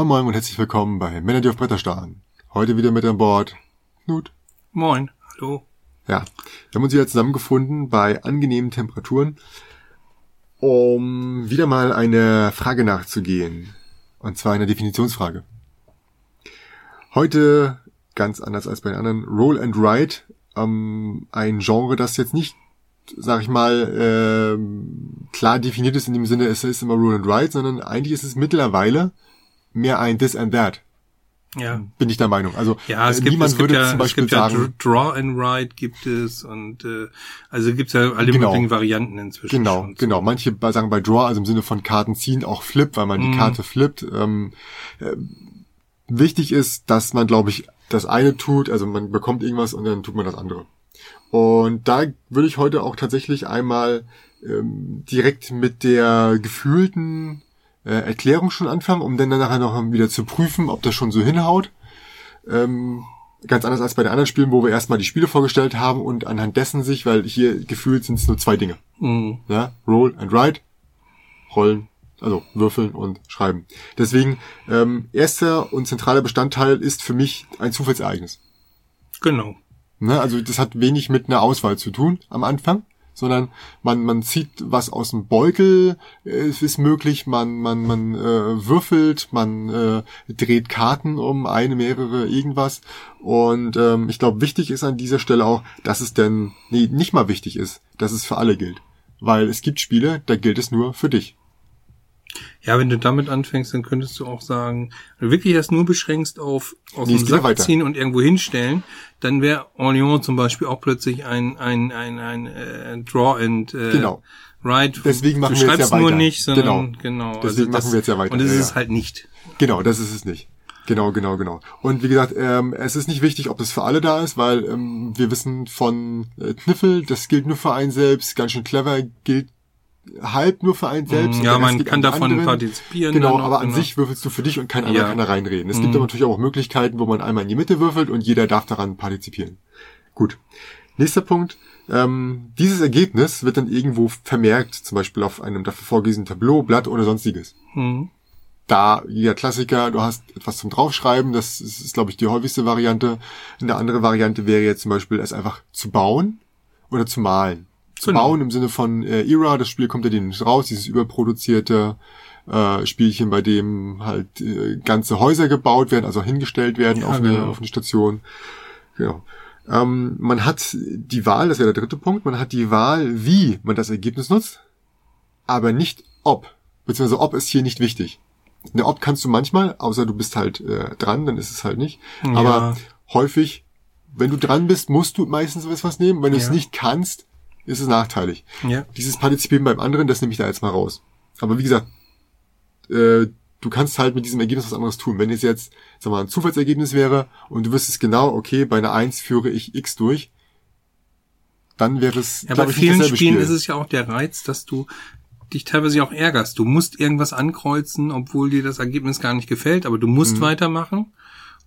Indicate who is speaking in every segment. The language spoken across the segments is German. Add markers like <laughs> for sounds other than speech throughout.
Speaker 1: Moin Moin und herzlich willkommen bei Männer, die auf Bretter starren. Heute wieder mit an Bord Knut.
Speaker 2: Moin, hallo.
Speaker 1: Ja, wir haben uns wieder zusammengefunden bei angenehmen Temperaturen, um wieder mal eine Frage nachzugehen. Und zwar eine Definitionsfrage. Heute, ganz anders als bei den anderen, Roll and Ride, ähm, ein Genre, das jetzt nicht sag ich mal, ähm, klar definiert ist in dem Sinne, es ist immer Roll and Ride, sondern eigentlich ist es mittlerweile mehr ein This and That.
Speaker 2: Ja.
Speaker 1: Bin ich der Meinung. Also
Speaker 2: ja, es
Speaker 1: äh,
Speaker 2: gibt,
Speaker 1: niemand
Speaker 2: es gibt
Speaker 1: würde
Speaker 2: ja,
Speaker 1: zum Beispiel
Speaker 2: es gibt
Speaker 1: sagen,
Speaker 2: ja Draw and Ride gibt es und äh, also gibt's ja alle
Speaker 1: Genau.
Speaker 2: möglichen Varianten inzwischen.
Speaker 1: Genau,
Speaker 2: schon.
Speaker 1: genau. Manche sagen bei Draw, also im Sinne von Karten ziehen, auch Flip, weil man die
Speaker 2: Mhm.
Speaker 1: Karte flippt. Ähm, äh, wichtig ist, dass man, glaube ich, das eine tut, also man bekommt irgendwas und dann tut man das andere. Und da würde ich heute auch tatsächlich einmal ähm, direkt mit der gefühlten äh, Erklärung schon anfangen, um dann nachher noch wieder zu prüfen, ob das schon so hinhaut. Ähm, ganz anders als bei den anderen Spielen, wo wir erstmal die Spiele vorgestellt haben und anhand dessen sich, weil hier gefühlt sind es nur zwei Dinge.
Speaker 2: Mhm.
Speaker 1: Ja, Roll and Write, rollen, also würfeln und schreiben. Deswegen, ähm, erster und zentraler Bestandteil ist für mich ein Zufallsereignis.
Speaker 2: Genau.
Speaker 1: Ne? Also das hat wenig mit einer Auswahl zu tun am Anfang, sondern man, man zieht was aus dem Beutel, äh, es ist möglich, man, man, man äh, würfelt, man äh, dreht Karten um, eine, mehrere, irgendwas. Und ähm, ich glaube, wichtig ist an dieser Stelle auch, dass es denn, nee, nicht mal wichtig ist, dass es für alle gilt. Weil es gibt Spiele, da gilt es nur für dich.
Speaker 2: Ja, wenn du damit anfängst, dann könntest du auch sagen, wenn du wirklich das nur beschränkst auf aus
Speaker 1: Nee,
Speaker 2: dem
Speaker 1: ja
Speaker 2: Sack
Speaker 1: weiter.
Speaker 2: ziehen und irgendwo hinstellen, dann wäre Orléans zum Beispiel auch plötzlich ein ein ein ein äh, Draw and äh,
Speaker 1: Genau.
Speaker 2: Ride.
Speaker 1: Deswegen machen
Speaker 2: du
Speaker 1: wir jetzt
Speaker 2: schreibst
Speaker 1: ja
Speaker 2: nur
Speaker 1: weiter.
Speaker 2: nicht, sondern
Speaker 1: Genau.
Speaker 2: genau.
Speaker 1: Deswegen machen wir jetzt ja weiter.
Speaker 2: Und das
Speaker 1: Ja,
Speaker 2: ist es
Speaker 1: ja.
Speaker 2: halt nicht.
Speaker 1: Genau, das ist es nicht. Genau, genau, genau. Und wie gesagt, ähm, es ist nicht wichtig, ob das für alle da ist, weil ähm, wir wissen von äh, Kniffel, das gilt nur für einen selbst, ganz schön clever gilt halb nur für einen selbst. und
Speaker 2: Ja, man kann davon
Speaker 1: anderen.
Speaker 2: partizipieren.
Speaker 1: Genau,
Speaker 2: noch,
Speaker 1: aber an
Speaker 2: genau.
Speaker 1: sich würfelst du für dich und kein anderer
Speaker 2: Ja.
Speaker 1: kann da reinreden. Es
Speaker 2: Mhm.
Speaker 1: gibt aber natürlich auch Möglichkeiten, wo man einmal in die Mitte würfelt und jeder darf daran partizipieren. Gut. Nächster Punkt. Ähm, dieses Ergebnis wird dann irgendwo vermerkt, zum Beispiel auf einem dafür vorgesehenen Tableau, Blatt oder sonstiges
Speaker 2: Mhm.
Speaker 1: da jeder Klassiker, du hast etwas zum Draufschreiben, das ist, ist glaube ich, die häufigste Variante. Eine andere Variante wäre jetzt zum Beispiel, es einfach zu bauen oder zu malen. Zu
Speaker 2: Genau.
Speaker 1: bauen im Sinne von äh, Era, das Spiel kommt ja dem nicht raus, dieses überproduzierte äh, Spielchen, bei dem halt äh, ganze Häuser gebaut werden, also hingestellt werden
Speaker 2: Ja,
Speaker 1: auf, eine,
Speaker 2: genau.
Speaker 1: auf eine Station. Genau. Ähm, man hat die Wahl, das wäre der dritte Punkt, man hat die Wahl, wie man das Ergebnis nutzt, aber nicht ob. Beziehungsweise ob ist hier nicht wichtig. Eine Ob kannst du manchmal, außer du bist halt äh, dran, dann ist es halt nicht.
Speaker 2: Ja.
Speaker 1: Aber häufig, wenn du dran bist, musst du meistens was, was nehmen. Wenn du es
Speaker 2: Ja.
Speaker 1: nicht kannst, ist es nachteilig.
Speaker 2: Ja.
Speaker 1: Dieses Partizipieren beim anderen, das nehme ich da jetzt mal raus. Aber wie gesagt, äh, du kannst halt mit diesem Ergebnis was anderes tun. Wenn es jetzt, sag mal, ein Zufallsergebnis wäre und du wüsstest genau, okay, bei einer 1 führe ich X durch, dann wäre es,
Speaker 2: Ja, bei
Speaker 1: ich,
Speaker 2: vielen Spielen
Speaker 1: Spiel.
Speaker 2: ist es ja auch der Reiz, dass du dich teilweise auch ärgerst. Du musst irgendwas ankreuzen, obwohl dir das Ergebnis gar nicht gefällt, aber du musst
Speaker 1: Mhm.
Speaker 2: weitermachen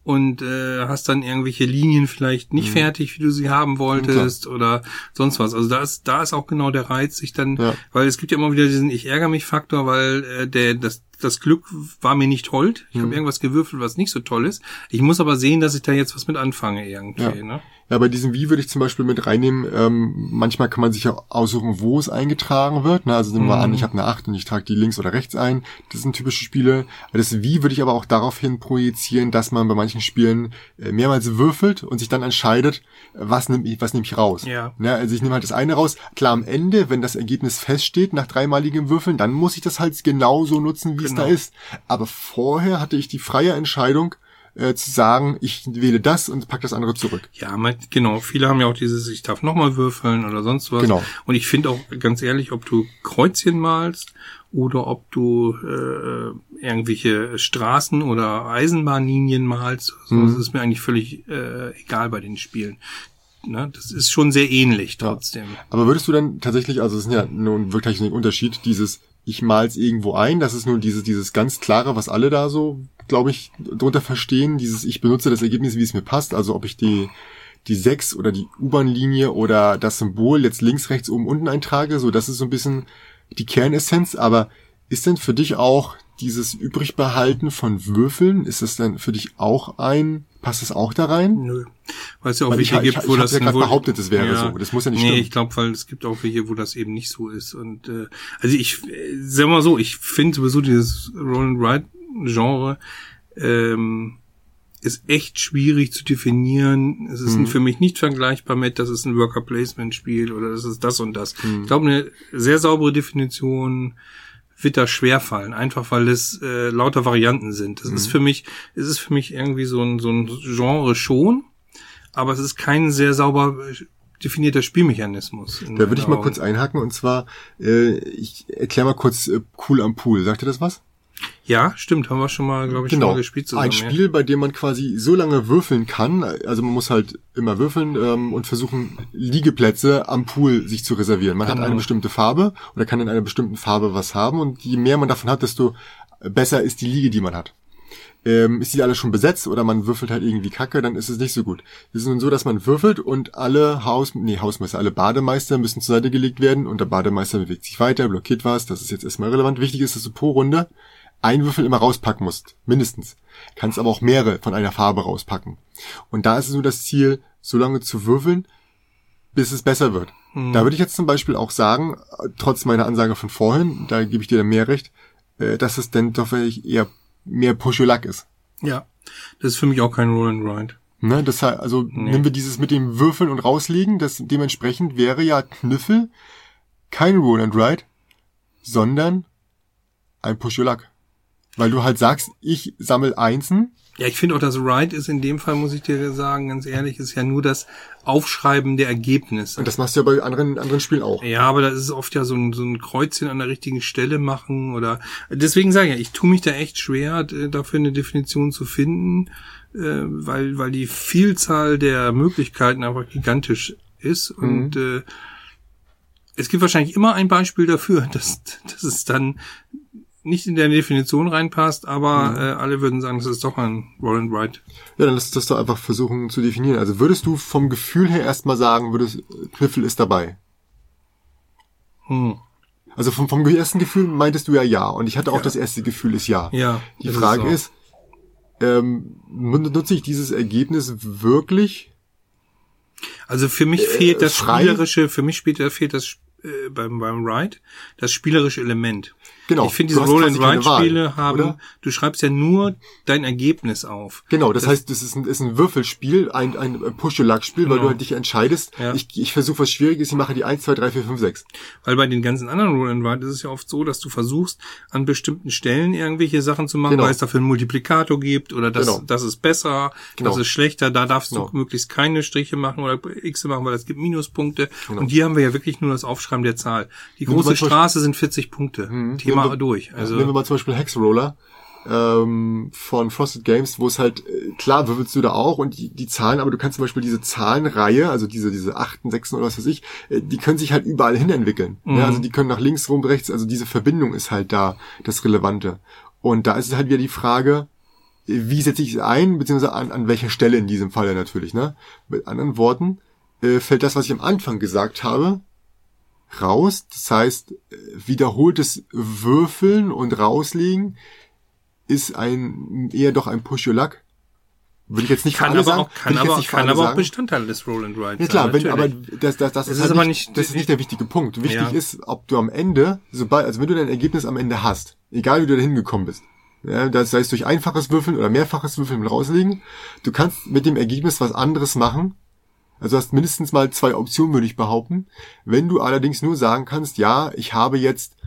Speaker 2: und äh, hast dann irgendwelche Linien vielleicht nicht
Speaker 1: Mhm.
Speaker 2: fertig, wie du sie haben wolltest oder sonst was. Also da ist da ist auch genau der Reiz, sich dann,
Speaker 1: Ja.
Speaker 2: weil es gibt ja immer wieder diesen ich ärgere mich Faktor, weil äh, der das das Glück war mir nicht hold. Ich
Speaker 1: Mhm.
Speaker 2: habe irgendwas gewürfelt, was nicht so toll ist. Ich muss aber sehen, dass ich da jetzt was mit anfange irgendwie.
Speaker 1: Ja.
Speaker 2: Ne?
Speaker 1: Ja, bei diesem Wie würde ich zum Beispiel mit reinnehmen, ähm, manchmal kann man sich ja aussuchen, wo es eingetragen wird. Ne? Also nehmen wir
Speaker 2: Mhm.
Speaker 1: an, ich habe eine 8 und ich trage die links oder rechts ein. Das sind typische Spiele. Das Wie würde ich aber auch daraufhin projizieren, dass man bei manchen Spielen äh, mehrmals würfelt und sich dann entscheidet, was nehme ich, was nehme ich raus.
Speaker 2: Ja.
Speaker 1: Ne? Also ich nehme halt das eine raus. Klar, am Ende, wenn das Ergebnis feststeht nach dreimaligem Würfeln, dann muss ich das halt genauso nutzen, wie es
Speaker 2: Genau.
Speaker 1: da ist. Aber vorher hatte ich die freie Entscheidung, äh, zu sagen, ich wähle das und pack das andere zurück.
Speaker 2: Ja, man, genau. Viele haben ja auch dieses, ich darf nochmal würfeln oder sonst was.
Speaker 1: Genau.
Speaker 2: Und ich finde auch ganz ehrlich, ob du Kreuzchen malst oder ob du äh, irgendwelche Straßen oder Eisenbahnlinien malst, so,
Speaker 1: Mhm.
Speaker 2: das ist mir eigentlich völlig äh, egal bei den Spielen. Ne? Das ist schon sehr ähnlich
Speaker 1: Ja.
Speaker 2: trotzdem.
Speaker 1: Aber würdest du dann tatsächlich, also es ist ja nun wirklich ein Unterschied, dieses ich mal's irgendwo ein, das ist nun dieses, dieses ganz klare, was alle da so, glaube ich, drunter verstehen, dieses ich benutze das Ergebnis, wie es mir passt, also ob ich die die 6 oder die U-Bahn-Linie oder das Symbol jetzt links, rechts, oben, unten eintrage, so das ist so ein bisschen die Kernessenz, aber ist denn für dich auch dieses Übrigbehalten von Würfeln, ist das dann für dich auch ein, passt das auch da rein?
Speaker 2: Nö. Weil es ja auch
Speaker 1: Weil ich-
Speaker 2: welche
Speaker 1: ich-
Speaker 2: gibt,
Speaker 1: ich
Speaker 2: wo
Speaker 1: hab's
Speaker 2: das
Speaker 1: ja grad
Speaker 2: wohl-
Speaker 1: behauptet, es wäre so. Das muss ja nicht
Speaker 2: nee,
Speaker 1: stimmen.
Speaker 2: ich glaube, weil es gibt auch welche, wo das eben nicht so ist. Und äh, also ich äh, sag mal so, ich finde sowieso dieses Roll and Ride Genre ähm, ist echt schwierig zu definieren. Es ist
Speaker 1: Mhm.
Speaker 2: für mich nicht vergleichbar mit, das ist ein Worker Placement Spiel oder das ist das und das.
Speaker 1: Mhm.
Speaker 2: Ich glaube, eine sehr saubere Definition wird da schwerfallen, einfach weil es äh, lauter Varianten sind. Das
Speaker 1: Mhm.
Speaker 2: ist für mich, es ist für mich irgendwie so ein, so ein Genre schon, aber es ist kein sehr sauber äh, definierter Spielmechanismus.
Speaker 1: Da würde ich mal kurz einhaken und zwar, äh, ich erkläre mal kurz äh, Cool am Pool. Sagt ihr das was?
Speaker 2: Ja, stimmt, haben wir schon mal, glaube ich, schon
Speaker 1: Genau.
Speaker 2: mal gespielt zusammen.
Speaker 1: Ein Spiel, bei dem man quasi so lange würfeln kann, also man muss halt immer würfeln ähm, und versuchen, Liegeplätze am Pool sich zu reservieren. Man hat
Speaker 2: Genau.
Speaker 1: eine bestimmte Farbe oder kann in einer bestimmten Farbe was haben und je mehr man davon hat, desto besser ist die Liege, die man hat. Ähm, ist die alle schon besetzt oder man würfelt halt irgendwie Kacke, dann ist es nicht so gut. Es ist nun so, dass man würfelt und alle Haus, nee, Hausmeister, alle Bademeister müssen zur Seite gelegt werden und der Bademeister bewegt sich weiter, blockiert was, das ist jetzt erstmal relevant. Wichtig ist, dass du pro Runde ein Würfel immer rauspacken musst, mindestens. Kannst aber auch mehrere von einer Farbe rauspacken. Und da ist es nur das Ziel, so lange zu würfeln, bis es besser wird. Da würde ich jetzt zum Beispiel auch sagen, trotz meiner Ansage von vorhin, da gebe ich dir dann mehr recht, äh, dass es denn doch wirklich eher mehr Push-Your-Luck ist.
Speaker 2: Ja, das ist für mich auch kein Roll and Ride.
Speaker 1: Ne, das heißt, also nehmen wir dieses mit dem Würfeln und rauslegen, das dementsprechend wäre ja Kniffel kein Roll and Ride, sondern ein Push-Your-Luck. Weil du halt sagst, ich sammel Einsen,
Speaker 2: Ja, ich finde auch, das Ride ist in dem Fall, muss ich dir sagen, ganz ehrlich, ist ja nur das Aufschreiben der Ergebnisse.
Speaker 1: und das machst du ja bei anderen, anderen Spielen auch.
Speaker 2: Ja, aber das ist oft ja so ein, so ein Kreuzchen an der richtigen Stelle machen oder deswegen sage ich ja, ich tue mich da echt schwer, dafür eine Definition zu finden, äh, weil, weil die Vielzahl der Möglichkeiten einfach gigantisch ist und äh, es gibt wahrscheinlich immer ein Beispiel dafür, <laughs> dass, dass es dann nicht in der Definition reinpasst, aber äh, alle würden sagen, das ist doch ein Roll and Ride.
Speaker 1: Ja, dann lass das doch einfach versuchen zu definieren. Also würdest du vom Gefühl her erstmal sagen, würdest, Kniffel ist dabei?
Speaker 2: Hm.
Speaker 1: Also vom, vom ersten Gefühl meintest du ja ja. Und ich hatte auch
Speaker 2: Ja.
Speaker 1: das erste Gefühl ist ja.
Speaker 2: Ja,
Speaker 1: Die
Speaker 2: ist
Speaker 1: Frage
Speaker 2: auch.
Speaker 1: ist, ähm, nutze ich dieses Ergebnis wirklich?
Speaker 2: Also für mich fehlt das
Speaker 1: frei?
Speaker 2: spielerische, für mich später fehlt das äh, beim beim Ride das spielerische Element.
Speaker 1: Genau.
Speaker 2: Ich finde diese
Speaker 1: hast
Speaker 2: Roll
Speaker 1: quasi
Speaker 2: and
Speaker 1: keine
Speaker 2: Ride
Speaker 1: Wahl,
Speaker 2: Spiele haben,
Speaker 1: oder?
Speaker 2: du schreibst ja nur dein Ergebnis auf.
Speaker 1: Genau, das,
Speaker 2: Das-
Speaker 1: heißt, das ist ein, ist ein Würfelspiel, ein, ein Push-Your-Luck-Spiel, weil
Speaker 2: Genau.
Speaker 1: du halt dich entscheidest,
Speaker 2: Ja.
Speaker 1: ich, ich versuche was Schwieriges, ich mache die 1, 2, 3, 4, 5, 6.
Speaker 2: Weil bei den ganzen anderen Roll and Ride ist es ja oft so, dass du versuchst, an bestimmten Stellen irgendwelche Sachen zu machen,
Speaker 1: Genau.
Speaker 2: weil es dafür einen Multiplikator gibt oder das,
Speaker 1: Genau.
Speaker 2: das ist besser,
Speaker 1: Genau.
Speaker 2: das ist schlechter, da darfst
Speaker 1: Genau.
Speaker 2: du möglichst keine Striche machen oder X machen, weil es gibt Minuspunkte.
Speaker 1: Genau.
Speaker 2: Und hier haben wir ja wirklich nur das Aufschreiben der Zahl. Die große Straße sind 40 Punkte.
Speaker 1: Nehmen
Speaker 2: Thema
Speaker 1: wir-
Speaker 2: durch. Also
Speaker 1: Nehmen wir mal zum Beispiel Hexroller ähm, von Frosted Games, wo es halt, äh, klar würfelst du da auch und die, die Zahlen, aber du kannst zum Beispiel diese Zahlenreihe, also diese, diese achten, sechsten oder was weiß ich, äh, die können sich halt überall hin entwickeln.
Speaker 2: Mhm.
Speaker 1: Ja, also die können nach links, rum, rechts, also diese Verbindung ist halt da das Relevante. Und da ist es halt wieder die Frage, wie setze ich es ein, beziehungsweise an, an welcher Stelle in diesem Falle natürlich. Ne? Mit anderen Worten äh, fällt das, was ich am Anfang gesagt habe, raus. Das heißt, wiederholtes Würfeln und rauslegen ist ein eher doch ein Push-Your-Luck. Würde ich jetzt nicht
Speaker 2: kann aber
Speaker 1: sagen.
Speaker 2: auch, kann aber, kann aber auch. Bestandteil des Roll and Ride
Speaker 1: Ja klar,
Speaker 2: sein,
Speaker 1: wenn, aber das, das, das ist, halt
Speaker 2: aber
Speaker 1: nicht, das ist nicht der wichtige Punkt. Wichtig
Speaker 2: Ja.
Speaker 1: ist, ob du am Ende, sobald, also wenn du dein Ergebnis am Ende hast, egal wie du da hingekommen bist, ja, das sei es durch einfaches Würfeln oder mehrfaches Würfeln und rauslegen, du kannst mit dem Ergebnis was anderes machen. Also du hast mindestens mal zwei Optionen, würde ich behaupten. Wenn du allerdings nur sagen kannst, ja, ich habe jetzt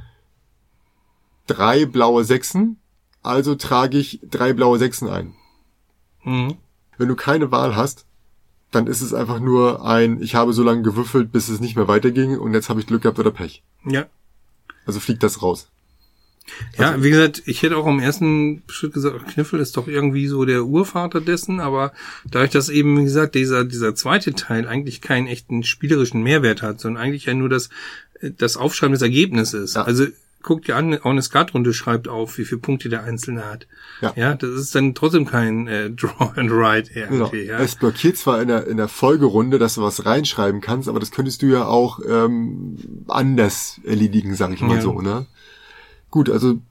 Speaker 1: drei blaue Sechsen, also trage ich drei blaue Sechsen ein.
Speaker 2: Mhm.
Speaker 1: Wenn du keine Wahl hast, dann ist es einfach nur ein, ich habe so lange gewürfelt, bis es nicht mehr weiterging und jetzt habe ich Glück gehabt oder Pech.
Speaker 2: Ja.
Speaker 1: Also fliegt das raus.
Speaker 2: Ja, wie gesagt, ich hätte auch im ersten Schritt gesagt, Kniffel ist doch irgendwie so der Urvater dessen, aber dadurch, dass eben, wie gesagt, dieser, dieser zweite Teil eigentlich keinen echten spielerischen Mehrwert hat, sondern eigentlich ja nur das, das Aufschreiben des Ergebnisses.
Speaker 1: Ja.
Speaker 2: Also guckt dir an, auch eine Skatrunde schreibt auf, wie viele Punkte der Einzelne hat.
Speaker 1: Ja.
Speaker 2: ja das ist dann trotzdem kein äh, Draw and Write
Speaker 1: Genau.
Speaker 2: Ja.
Speaker 1: Es blockiert zwar in der, in der Folgerunde, dass du was reinschreiben kannst, aber das könntest du ja auch ähm, anders erledigen, sage ich mal
Speaker 2: Ja.
Speaker 1: so. Ne? Gut, also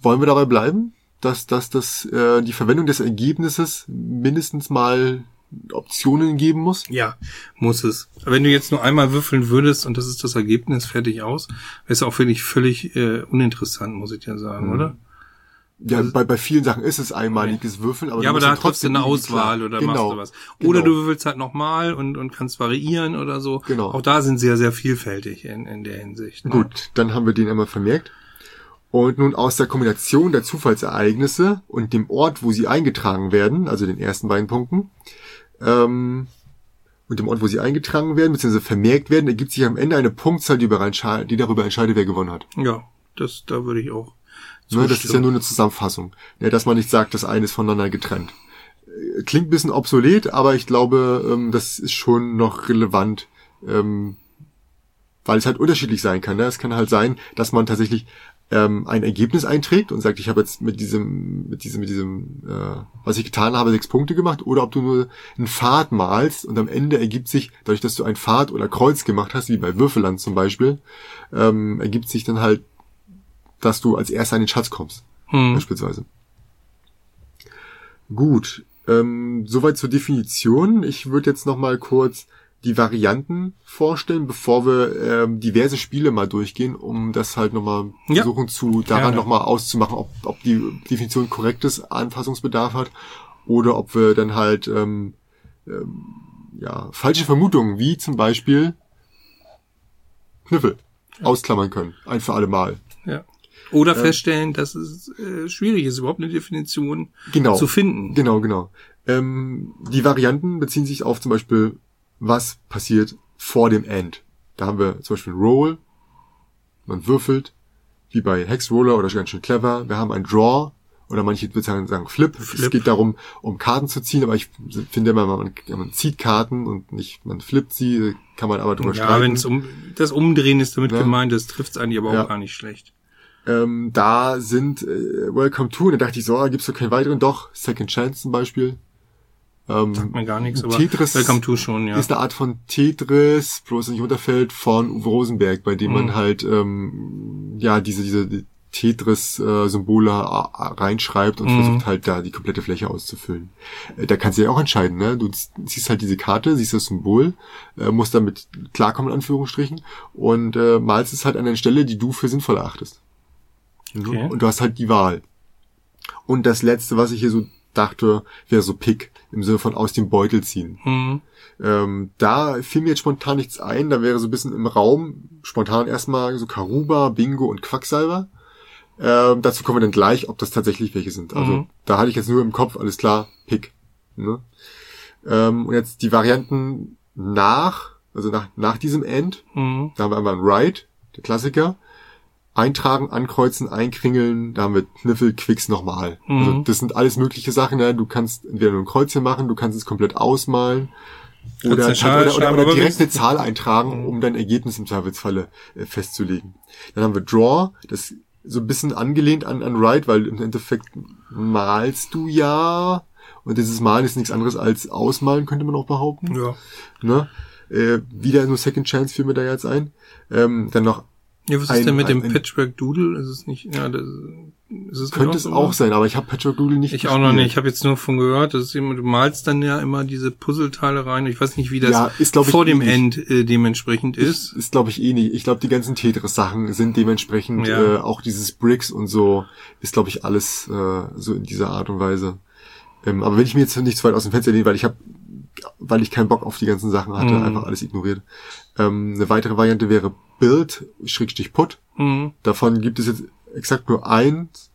Speaker 1: wollen wir dabei bleiben, dass, dass, dass äh, die Verwendung des Ergebnisses mindestens mal Optionen geben muss?
Speaker 2: Ja, muss es. Wenn du jetzt nur einmal würfeln würdest und das ist das Ergebnis, fertig aus, wäre es auch wirklich völlig äh, uninteressant, muss ich dir sagen, mhm. oder?
Speaker 1: Ja, bei, bei vielen Sachen ist es einmaliges Würfeln, aber
Speaker 2: ja, aber da hat trotzdem eine Auswahl oder genau, machst du was. Oder genau. du würfelst halt nochmal und, und kannst variieren oder so. Genau. Auch da sind sie ja sehr vielfältig in, in der Hinsicht.
Speaker 1: Ne? Gut, dann haben wir den einmal vermerkt. Und nun aus der Kombination der Zufallsereignisse und dem Ort, wo sie eingetragen werden, also den ersten beiden Punkten, ähm, und dem Ort, wo sie eingetragen werden, beziehungsweise vermerkt werden, ergibt sich am Ende eine Punktzahl, die, die darüber entscheidet, wer gewonnen hat.
Speaker 2: Ja, das, da würde ich auch
Speaker 1: Ne, das ist ja nur eine Zusammenfassung. Ja, dass man nicht sagt, das eine ist voneinander getrennt. Äh, klingt ein bisschen obsolet, aber ich glaube, ähm, das ist schon noch relevant, ähm, weil es halt unterschiedlich sein kann. Ne? Es kann halt sein, dass man tatsächlich ähm, ein Ergebnis einträgt und sagt, ich habe jetzt mit diesem, mit diesem, mit diesem, äh, was ich getan habe, sechs Punkte gemacht, oder ob du nur einen Pfad malst und am Ende ergibt sich, dadurch, dass du ein Pfad oder Kreuz gemacht hast, wie bei Würfelland zum Beispiel, ähm, ergibt sich dann halt dass du als erster an den Schatz kommst. Hm. Beispielsweise. Gut. Ähm, soweit zur Definition. Ich würde jetzt noch mal kurz die Varianten vorstellen, bevor wir ähm, diverse Spiele mal durchgehen, um das halt nochmal ja. versuchen zu daran ja, nochmal auszumachen, ob, ob die Definition korrektes Anpassungsbedarf hat oder ob wir dann halt ähm, ähm, ja falsche Vermutungen wie zum Beispiel Kniffel ja. ausklammern können, ein für alle Mal.
Speaker 2: Oder ähm, feststellen, dass es äh, schwierig ist, überhaupt eine Definition genau, zu finden.
Speaker 1: Genau, genau. Ähm, die Varianten beziehen sich auf zum Beispiel, was passiert vor dem End. Da haben wir zum Beispiel Roll, man würfelt, wie bei Hex Roller oder ganz schön clever. Wir haben ein Draw, oder manche würden sagen Flip. Flip. Es geht darum, um Karten zu ziehen, aber ich finde immer, man, man zieht Karten und nicht, man flippt sie, kann man aber drüber ja, streiten. Ja, wenn es
Speaker 2: um, das Umdrehen ist damit ja. gemeint, das trifft es eigentlich aber auch ja. gar nicht schlecht
Speaker 1: ähm, da sind äh, Welcome to, und da dachte ich so, ah, gibt's doch keinen weiteren, doch, Second Chance zum Beispiel.
Speaker 2: Ähm, Sagt mir gar nichts, aber
Speaker 1: Tetris
Speaker 2: Welcome to schon, ja.
Speaker 1: Ist eine Art von Tetris, bloß nicht Unterfeld von Uwe Rosenberg, bei dem mhm. man halt ähm, ja diese diese Tetris-Symbole äh, reinschreibt und mhm. versucht halt da die komplette Fläche auszufüllen. Äh, da kannst du ja auch entscheiden, ne? Du siehst halt diese Karte, siehst das Symbol, äh, musst damit klarkommen, in Anführungsstrichen, und äh, malst es halt an einer Stelle, die du für sinnvoll erachtest. Okay. Und du hast halt die Wahl. Und das letzte, was ich hier so dachte, wäre so Pick im Sinne von aus dem Beutel ziehen. Mhm. Ähm, da fiel mir jetzt spontan nichts ein. Da wäre so ein bisschen im Raum spontan erstmal so Karuba, Bingo und Quacksalber. Ähm, dazu kommen wir dann gleich, ob das tatsächlich welche sind. Also mhm. da hatte ich jetzt nur im Kopf, alles klar, Pick. Ne? Ähm, und jetzt die Varianten nach, also nach, nach diesem End, mhm. da haben wir einmal ein Ride, der Klassiker eintragen, ankreuzen, einkringeln, da haben wir Kniffel, Quicks nochmal. Mhm. Also das sind alles mögliche Sachen. Ne? Du kannst entweder nur ein Kreuzchen machen, du kannst es komplett ausmalen oder, Schal, oder, oder, oder direkt eine Zahl eintragen, mhm. um dein Ergebnis im Zweifelsfalle äh, festzulegen. Dann haben wir Draw, das so ein bisschen angelehnt an, an Write, weil im Endeffekt malst du ja und dieses Malen ist nichts anderes als Ausmalen, könnte man auch behaupten. Ja. Ne? Äh, wieder nur Second Chance fiel mir da jetzt ein. Ähm, dann noch
Speaker 2: ja, was ist ein, denn mit ein, dem Patchwork Doodle? Ist es nicht, ja, das,
Speaker 1: ist es Könnte es auch sein, aber ich habe Patchwork Doodle nicht
Speaker 2: Ich gespielt. auch noch nicht, ich habe jetzt nur von gehört, dass du malst dann ja immer diese Puzzleteile rein. Ich weiß nicht, wie das ja, ist, vor dem End äh, dementsprechend ist.
Speaker 1: Ist, ist glaube ich eh nicht. Ich glaube, die ganzen Tetris-Sachen sind dementsprechend ja. äh, auch dieses Bricks und so, ist glaube ich alles äh, so in dieser Art und Weise. Ähm, aber wenn ich mir jetzt nicht zu weit aus dem Fenster lehne, weil ich habe weil ich keinen Bock auf die ganzen Sachen hatte, mhm. einfach alles ignoriert. Ähm, eine weitere Variante wäre Build, Schrägstich Put. Mhm. Davon gibt es jetzt exakt nur eins,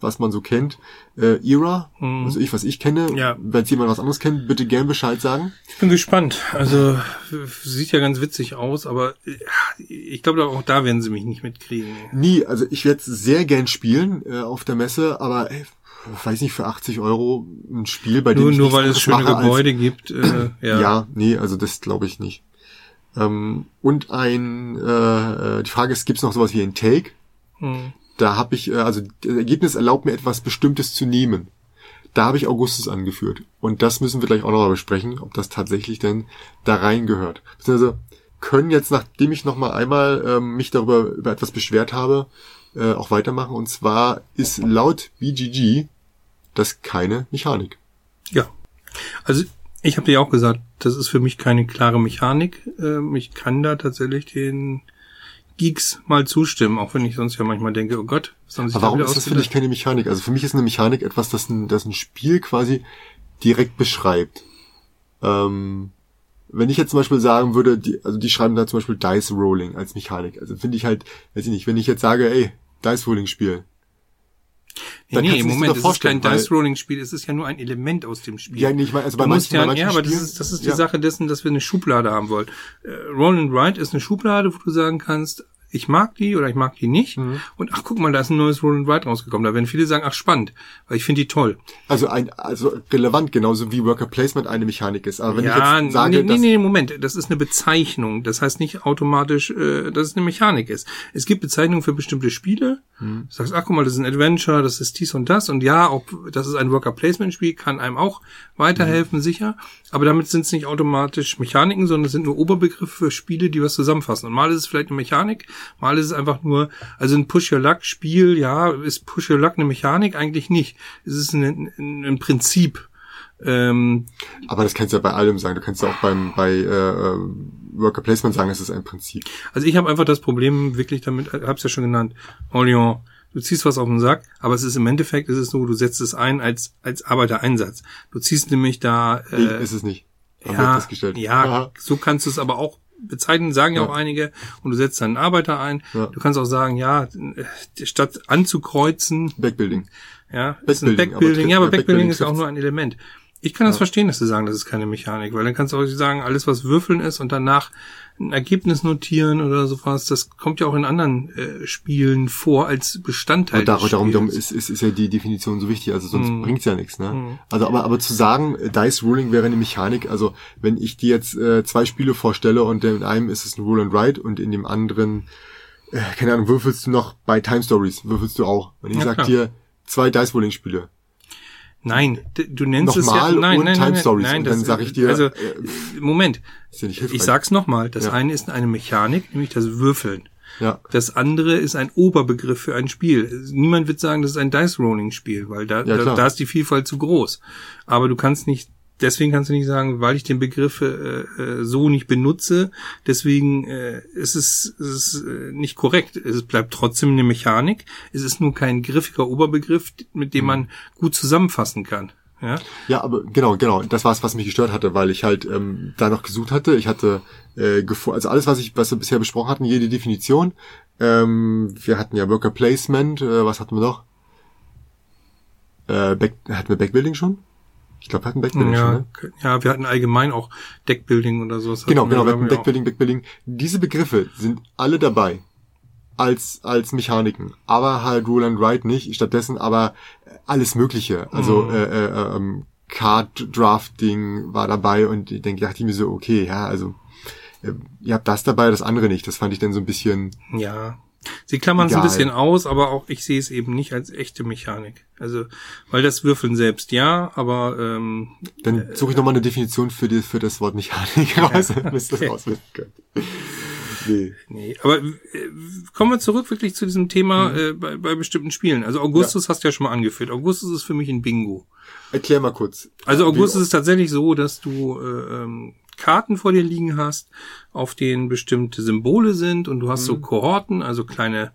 Speaker 1: was man so kennt. Äh, Era, mhm. also ich, was ich kenne. Ja. Wenn jemand was anderes kennt, bitte gern Bescheid sagen.
Speaker 2: Ich bin gespannt. Also sieht ja ganz witzig aus, aber ich glaube auch da werden sie mich nicht mitkriegen.
Speaker 1: Nie, also ich werde sehr gern spielen äh, auf der Messe, aber ey, weiß nicht, für 80 Euro ein Spiel, bei dem
Speaker 2: nur,
Speaker 1: ich
Speaker 2: Nur weil es schöne Gebäude als, gibt. Äh, <clears throat>
Speaker 1: ja. ja, nee, also das glaube ich nicht. Ähm, und ein, äh, äh die Frage ist, gibt es noch sowas wie ein Take? Hm. Da habe ich, äh, also das Ergebnis erlaubt mir etwas Bestimmtes zu nehmen. Da habe ich Augustus angeführt. Und das müssen wir gleich auch nochmal besprechen, ob das tatsächlich denn da reingehört. Also können jetzt, nachdem ich nochmal einmal ähm, mich darüber über etwas beschwert habe, äh, auch weitermachen. Und zwar ist laut BGG das keine Mechanik.
Speaker 2: Ja. Also ich habe dir auch gesagt, das ist für mich keine klare Mechanik. Ähm, ich kann da tatsächlich den Geeks mal zustimmen, auch wenn ich sonst ja manchmal denke, oh Gott,
Speaker 1: was haben sie Aber warum ist das für dich keine Mechanik? Also für mich ist eine Mechanik etwas, das ein, das ein Spiel quasi direkt beschreibt. Ähm, wenn ich jetzt zum Beispiel sagen würde, die, also die schreiben da zum Beispiel Dice Rolling als Mechanik. Also finde ich halt, weiß ich nicht, wenn ich jetzt sage, ey, Dice Rolling Spiel.
Speaker 2: Nee, nee, Moment, es ist kein Dice Rolling Spiel, es ist ja nur ein Element aus dem Spiel.
Speaker 1: Ja, nee, ich meine, also bei manchen,
Speaker 2: ja,
Speaker 1: bei manchen
Speaker 2: ja, aber das ist, das ist die ja. Sache dessen, dass wir eine Schublade haben wollen. Äh, Roll and Write ist eine Schublade, wo du sagen kannst, ich mag die oder ich mag die nicht. Mhm. Und ach, guck mal, da ist ein neues Roll and Ride rausgekommen. Da werden viele sagen, ach, spannend, weil ich finde die toll.
Speaker 1: Also ein, also relevant, genauso wie Worker Placement eine Mechanik ist. Aber wenn
Speaker 2: ja,
Speaker 1: ich jetzt sage,
Speaker 2: nee, nee, nee, Moment, das ist eine Bezeichnung. Das heißt nicht automatisch, äh, dass es eine Mechanik ist. Es gibt Bezeichnungen für bestimmte Spiele. Mhm. Du sagst, ach, guck mal, das ist ein Adventure, das ist dies und das. Und ja, auch, das ist ein Worker Placement Spiel, kann einem auch weiterhelfen, mhm. sicher. Aber damit sind es nicht automatisch Mechaniken, sondern es sind nur Oberbegriffe für Spiele, die was zusammenfassen. Und mal ist es vielleicht eine Mechanik, mal ist es einfach nur, also ein Push-Your-Luck-Spiel, ja, ist Push-Your-Luck eine Mechanik? Eigentlich nicht. Es ist ein, ein, ein Prinzip. Ähm,
Speaker 1: Aber das kannst du ja bei allem sagen. Du kannst ja auch beim bei äh, äh, Worker Placement sagen, es ist ein Prinzip.
Speaker 2: Also ich habe einfach das Problem wirklich damit, hab's ja schon genannt, Orleans, du ziehst was auf den Sack, aber es ist im Endeffekt, ist es so, du setzt es ein als als Arbeitereinsatz. Du ziehst nämlich da.
Speaker 1: Äh, nee, ist es nicht.
Speaker 2: ja, ja, so kannst du es aber auch bezeichnen, sagen ja, ja auch einige, und du setzt dann einen Arbeiter ein. Ja. Du kannst auch sagen, ja, statt anzukreuzen.
Speaker 1: Backbuilding.
Speaker 2: Ja, Backbuilding, ist ein Backbuilding. Aber ja, aber Backbuilding, Backbuilding ist auch nur ein Element. Ich kann das ja. verstehen, dass sie sagen, das ist keine Mechanik, weil dann kannst du auch sagen, alles was Würfeln ist und danach ein Ergebnis notieren oder sowas, das kommt ja auch in anderen äh, Spielen vor als Bestandteil.
Speaker 1: Und darum, darum, darum ist, ist, ist ja die Definition so wichtig, also sonst mm. bringt's ja nichts. Ne? Mm. Also aber, aber zu sagen, Dice Ruling wäre eine Mechanik, also wenn ich dir jetzt äh, zwei Spiele vorstelle und in einem ist es ein Roll and Write und in dem anderen, äh, keine Ahnung, würfelst du noch bei Time Stories, würfelst du auch. Und ich ja, sag klar. dir zwei Dice Rolling Spiele
Speaker 2: Nein, du nennst
Speaker 1: nochmal
Speaker 2: es ja. Nein,
Speaker 1: und
Speaker 2: nein,
Speaker 1: Time
Speaker 2: nein,
Speaker 1: Stories.
Speaker 2: nein,
Speaker 1: und dann sag ich dir.
Speaker 2: Also, äh, Moment. Ja ich sag's nochmal. Das ja. eine ist eine Mechanik, nämlich das Würfeln. Ja. Das andere ist ein Oberbegriff für ein Spiel. Niemand wird sagen, das ist ein Dice Rolling Spiel, weil da, ja, da, da ist die Vielfalt zu groß. Aber du kannst nicht deswegen kannst du nicht sagen, weil ich den Begriff äh, äh, so nicht benutze, deswegen äh, ist es, ist es äh, nicht korrekt. Es bleibt trotzdem eine Mechanik. Es ist nur kein griffiger Oberbegriff, mit dem man gut zusammenfassen kann. Ja,
Speaker 1: ja aber genau, genau. Das war es, was mich gestört hatte, weil ich halt ähm, da noch gesucht hatte. Ich hatte äh, also alles, was ich, was wir bisher besprochen hatten, jede Definition. Ähm, wir hatten ja Worker Placement. Äh, was hatten wir noch? Äh, Back, hatten wir Backbuilding schon? Ich glaube, wir hatten Backbuilding
Speaker 2: ja,
Speaker 1: schon, ne?
Speaker 2: Ja, wir hatten allgemein auch Deckbuilding oder sowas.
Speaker 1: Genau, genau, wir hatten Deckbuilding, Backbuilding. Diese Begriffe sind alle dabei als als Mechaniken, aber halt Rule and Write nicht. Stattdessen aber alles Mögliche. Also mhm. äh, äh, ähm, Card Drafting war dabei und ich denke, dachte ich mir so, okay, ja, also äh, ihr habt das dabei, das andere nicht. Das fand ich dann so ein bisschen.
Speaker 2: Ja, Sie klammern es ein bisschen aus, aber auch ich sehe es eben nicht als echte Mechanik. Also, weil das Würfeln selbst ja, aber ähm,
Speaker 1: dann suche ich nochmal eine Definition für, die, für das Wort Mechanik raus, ihr das rausfinden könnt.
Speaker 2: Nee. nee. Aber äh, kommen wir zurück wirklich zu diesem Thema mhm. äh, bei, bei bestimmten Spielen. Also Augustus ja. hast du ja schon mal angeführt. Augustus ist für mich ein Bingo.
Speaker 1: Erklär mal kurz.
Speaker 2: Also Augustus ist tatsächlich so, dass du äh, ähm, Karten vor dir liegen hast, auf denen bestimmte Symbole sind und du hast mhm. so Kohorten, also kleine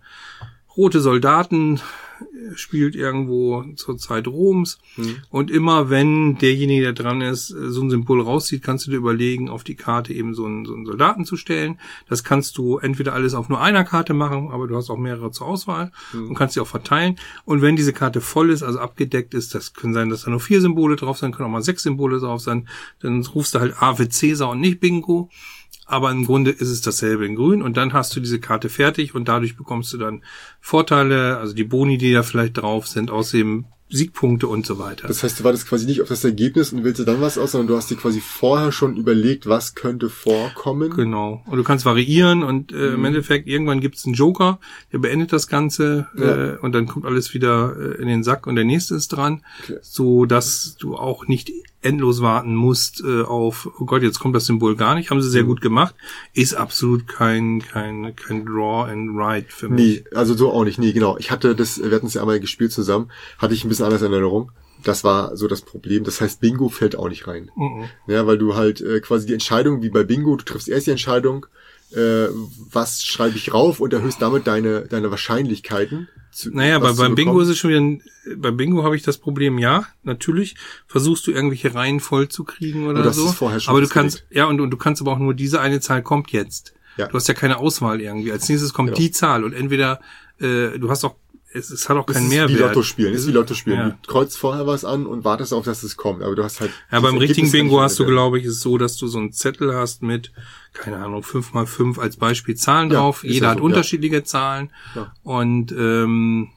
Speaker 2: rote Soldaten spielt irgendwo zur Zeit Roms. Hm. Und immer wenn derjenige, der dran ist, so ein Symbol rauszieht, kannst du dir überlegen, auf die Karte eben so einen, so einen Soldaten zu stellen. Das kannst du entweder alles auf nur einer Karte machen, aber du hast auch mehrere zur Auswahl hm. und kannst sie auch verteilen. Und wenn diese Karte voll ist, also abgedeckt ist, das können sein, dass da nur vier Symbole drauf sein, können auch mal sechs Symbole drauf sein, dann rufst du halt A für Cäsar und nicht Bingo aber im Grunde ist es dasselbe in grün und dann hast du diese Karte fertig und dadurch bekommst du dann Vorteile, also die Boni, die da vielleicht drauf sind, außerdem Siegpunkte und so weiter.
Speaker 1: Das heißt, du wartest quasi nicht auf das Ergebnis und wählst dann was aus, sondern du hast dir quasi vorher schon überlegt, was könnte vorkommen.
Speaker 2: Genau. Und du kannst variieren und äh, mhm. im Endeffekt irgendwann gibt es einen Joker, der beendet das Ganze ja. äh, und dann kommt alles wieder äh, in den Sack und der nächste ist dran, okay. so dass du auch nicht endlos warten musst äh, auf, oh Gott, jetzt kommt das Symbol gar nicht, haben sie sehr
Speaker 1: Mhm.
Speaker 2: gut gemacht, ist absolut kein, kein, kein Draw and Write für mich.
Speaker 1: Nee, also so auch nicht, nee, genau. Ich hatte das, wir hatten es ja einmal gespielt zusammen, hatte ich ein bisschen anders in Erinnerung. Das war so das Problem. Das heißt, Bingo fällt auch nicht rein.
Speaker 2: Mhm.
Speaker 1: Ja, weil du halt äh, quasi die Entscheidung, wie bei Bingo, du triffst erst die Entscheidung, äh, was schreibe ich rauf und erhöhst damit deine, deine Wahrscheinlichkeiten. Zu,
Speaker 2: Naja, bei, beim Bingo ist es schon wieder, ein, beim Bingo habe ich das Problem, ja, natürlich versuchst du irgendwelche Reihen voll zu kriegen oder so.
Speaker 1: ist vorher schon
Speaker 2: aber du kannst, ja, und, und du kannst aber auch nur diese eine Zahl kommt jetzt.
Speaker 1: Ja.
Speaker 2: Du hast ja keine Auswahl irgendwie. Als nächstes kommt
Speaker 1: Genau.
Speaker 2: die Zahl und entweder äh, du hast auch, es, es hat auch keinen
Speaker 1: ist
Speaker 2: Mehrwert.
Speaker 1: wie Lotto spielen, ist wie Lotto spielen.
Speaker 2: Ja.
Speaker 1: Du kreuzt vorher was an und wartest auf, dass es kommt, aber du hast halt.
Speaker 2: Ja, beim richtigen Bingo hast du, glaube ich, ist es so, dass du so einen Zettel hast mit, keine Ahnung, fünf mal fünf als Beispiel Zahlen
Speaker 1: Ja,
Speaker 2: drauf.
Speaker 1: ist
Speaker 2: Jeder hat
Speaker 1: so, ja.
Speaker 2: unterschiedliche Zahlen.
Speaker 1: Ja.
Speaker 2: Und ähm,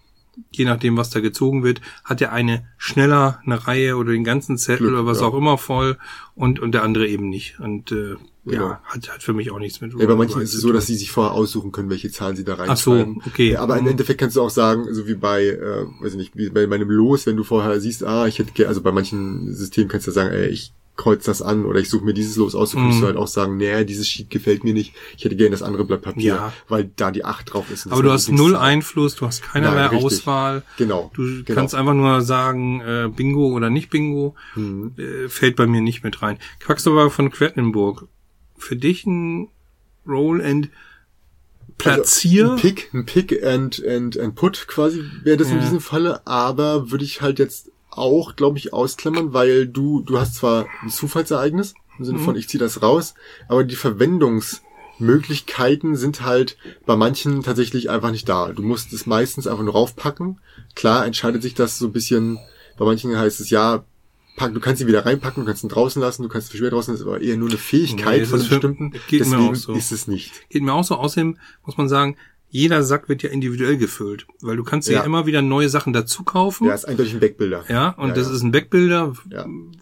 Speaker 2: je nachdem, was da gezogen wird, hat der eine schneller eine Reihe oder den ganzen Zettel
Speaker 1: Glück,
Speaker 2: oder was auch immer voll und, und der andere eben nicht. Und äh. Ja, hat, hat für mich auch nichts mit
Speaker 1: Ja, bei manchen ist es so, dass sie sich vorher aussuchen können, welche Zahlen sie da
Speaker 2: Ach so,
Speaker 1: reinschreiben.
Speaker 2: okay.
Speaker 1: Ja, aber im
Speaker 2: Mhm.
Speaker 1: Endeffekt kannst du auch sagen, so wie bei, äh, weiß ich nicht, wie bei meinem Los, wenn du vorher siehst, ah, ich hätte, also bei manchen Systemen kannst du sagen, ey, ich kreuz das an oder ich suche mir dieses Los aus, so kannst
Speaker 2: Mhm.
Speaker 1: du halt auch sagen, nee, dieses Sheet gefällt mir nicht, ich hätte gerne das andere Blatt Papier,
Speaker 2: Ja.
Speaker 1: weil da die 8 drauf ist.
Speaker 2: aber du hast null. Einfluss, du hast keinerlei
Speaker 1: Nein.
Speaker 2: Auswahl.
Speaker 1: Genau.
Speaker 2: Du
Speaker 1: genau.
Speaker 2: kannst einfach nur sagen, äh, Bingo oder nicht Bingo,
Speaker 1: Mhm.
Speaker 2: äh, fällt bei mir nicht mit rein. Quacksalber von Quedlinburg. Für dich ein Roll and Platzier?
Speaker 1: Also, ein Pick, ein Pick and, and, and Put quasi wäre das in
Speaker 2: Ja.
Speaker 1: diesem Falle, aber würde ich halt jetzt auch, glaube ich, ausklammern, weil du, du hast zwar ein Zufallsereignis, im Sinne
Speaker 2: Mhm.
Speaker 1: von ich ziehe das raus, aber die Verwendungsmöglichkeiten sind halt bei manchen tatsächlich einfach nicht da. Du musst es meistens einfach nur raufpacken. Klar entscheidet sich das so ein bisschen, bei manchen heißt es ja, pack, du kannst ihn wieder reinpacken, du kannst ihn draußen lassen, du kannst ihn für später draußen lassen, das ist aber eher nur eine Fähigkeit
Speaker 2: Nee,
Speaker 1: von bestimmten.
Speaker 2: geht mir
Speaker 1: Deswegen
Speaker 2: auch so.
Speaker 1: ist es nicht.
Speaker 2: Geht mir auch so. Außerdem muss man sagen, jeder Sack wird ja individuell gefüllt, weil du kannst ja,
Speaker 1: Ja.
Speaker 2: immer wieder neue Sachen dazu kaufen.
Speaker 1: Ja, ist eindeutig ein Backbilder.
Speaker 2: Ja, und
Speaker 1: Ja,
Speaker 2: das
Speaker 1: ja.
Speaker 2: ist ein Backbilder,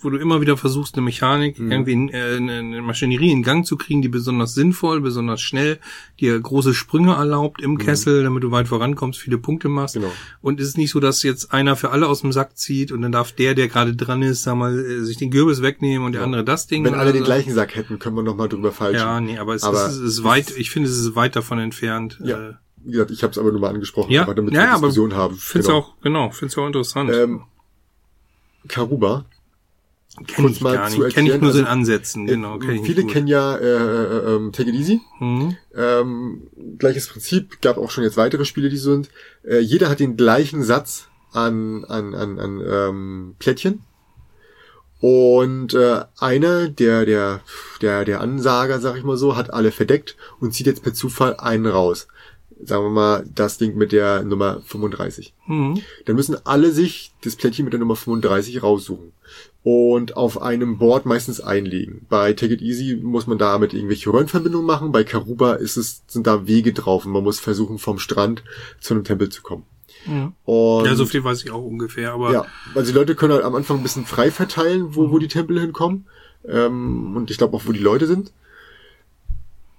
Speaker 2: wo du immer wieder versuchst, eine Mechanik,
Speaker 1: Mhm.
Speaker 2: irgendwie in, äh, eine, eine Maschinerie in Gang zu kriegen, die besonders sinnvoll, besonders schnell, dir große Sprünge erlaubt im Kessel, damit du weit vorankommst, viele Punkte machst.
Speaker 1: Mhm. Genau.
Speaker 2: Und es ist nicht so, dass jetzt einer für alle aus dem Sack zieht und dann darf der, der gerade dran ist, sag mal, äh, sich den Kürbis wegnehmen und der andere das Ding.
Speaker 1: Wenn alle den
Speaker 2: so.
Speaker 1: gleichen Sack hätten, können wir noch mal drüber falschen.
Speaker 2: Ja, nee, aber es,
Speaker 1: Aber
Speaker 2: ist, es ist weit, ich finde, es ist weit davon entfernt.
Speaker 1: Ja.
Speaker 2: Äh,
Speaker 1: Gesagt, ich habe es aber nur mal angesprochen,
Speaker 2: ja,
Speaker 1: damit
Speaker 2: ja,
Speaker 1: wir
Speaker 2: aber
Speaker 1: Diskussion haben.
Speaker 2: Find's
Speaker 1: Genau.
Speaker 2: auch, genau, find's auch interessant.
Speaker 1: Ähm, Karuba.
Speaker 2: kenn ich
Speaker 1: mal
Speaker 2: nicht. Kenn ich nur so in
Speaker 1: also,
Speaker 2: Ansätzen, genau. Kenn ich
Speaker 1: Viele kennen ja äh, äh, ähm, Take It Easy.
Speaker 2: Mhm.
Speaker 1: Ähm, gleiches Prinzip, gab auch schon jetzt weitere Spiele, die so sind. Äh, jeder hat den gleichen Satz an, an, an, an ähm, Plättchen. Und äh, einer, der, der, der, der Ansager, sag ich mal so, hat alle verdeckt und zieht jetzt per Zufall einen raus. Sagen wir mal, das Ding mit der Nummer 35.
Speaker 2: Mhm.
Speaker 1: Dann müssen alle sich das Plättchen mit der Nummer 35 raussuchen und auf einem Board meistens einlegen. Bei Take It Easy muss man damit irgendwelche Röhrenverbindungen machen. Bei Karuba ist es, sind da Wege drauf und man muss versuchen, vom Strand zu einem Tempel zu kommen.
Speaker 2: Mhm.
Speaker 1: Und
Speaker 2: Ja, so viel weiß ich auch ungefähr, aber
Speaker 1: ja, also die Leute können halt am Anfang ein bisschen frei verteilen, wo, wo die Tempel hinkommen. Ähm, und ich glaube auch, wo die Leute sind.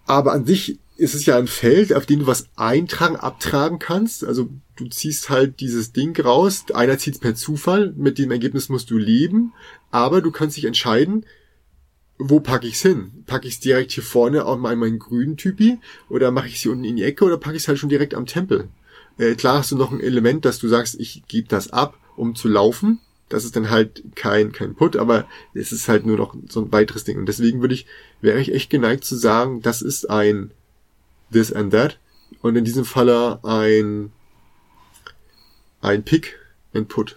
Speaker 1: Aber an sich ist es ja ein Feld, auf dem du was eintragen, abtragen kannst. Also du ziehst halt dieses Ding raus. Einer zieht es per Zufall. Mit dem Ergebnis musst du leben. Aber du kannst dich entscheiden, wo packe ich's hin? Packe ich's direkt hier vorne auf meinen, meinen grünen Typi? Oder mache ich sie unten in die Ecke? Oder packe ich's halt schon direkt am Tempel? Äh, klar hast du noch ein Element, dass du sagst, ich gebe das ab, um zu laufen. Das ist dann halt kein, kein Put, aber es ist halt nur noch so ein weiteres Ding. Und deswegen würde ich, wäre ich echt geneigt zu sagen, das ist ein This and That. Und in diesem Falle ein, ein Pick and Put.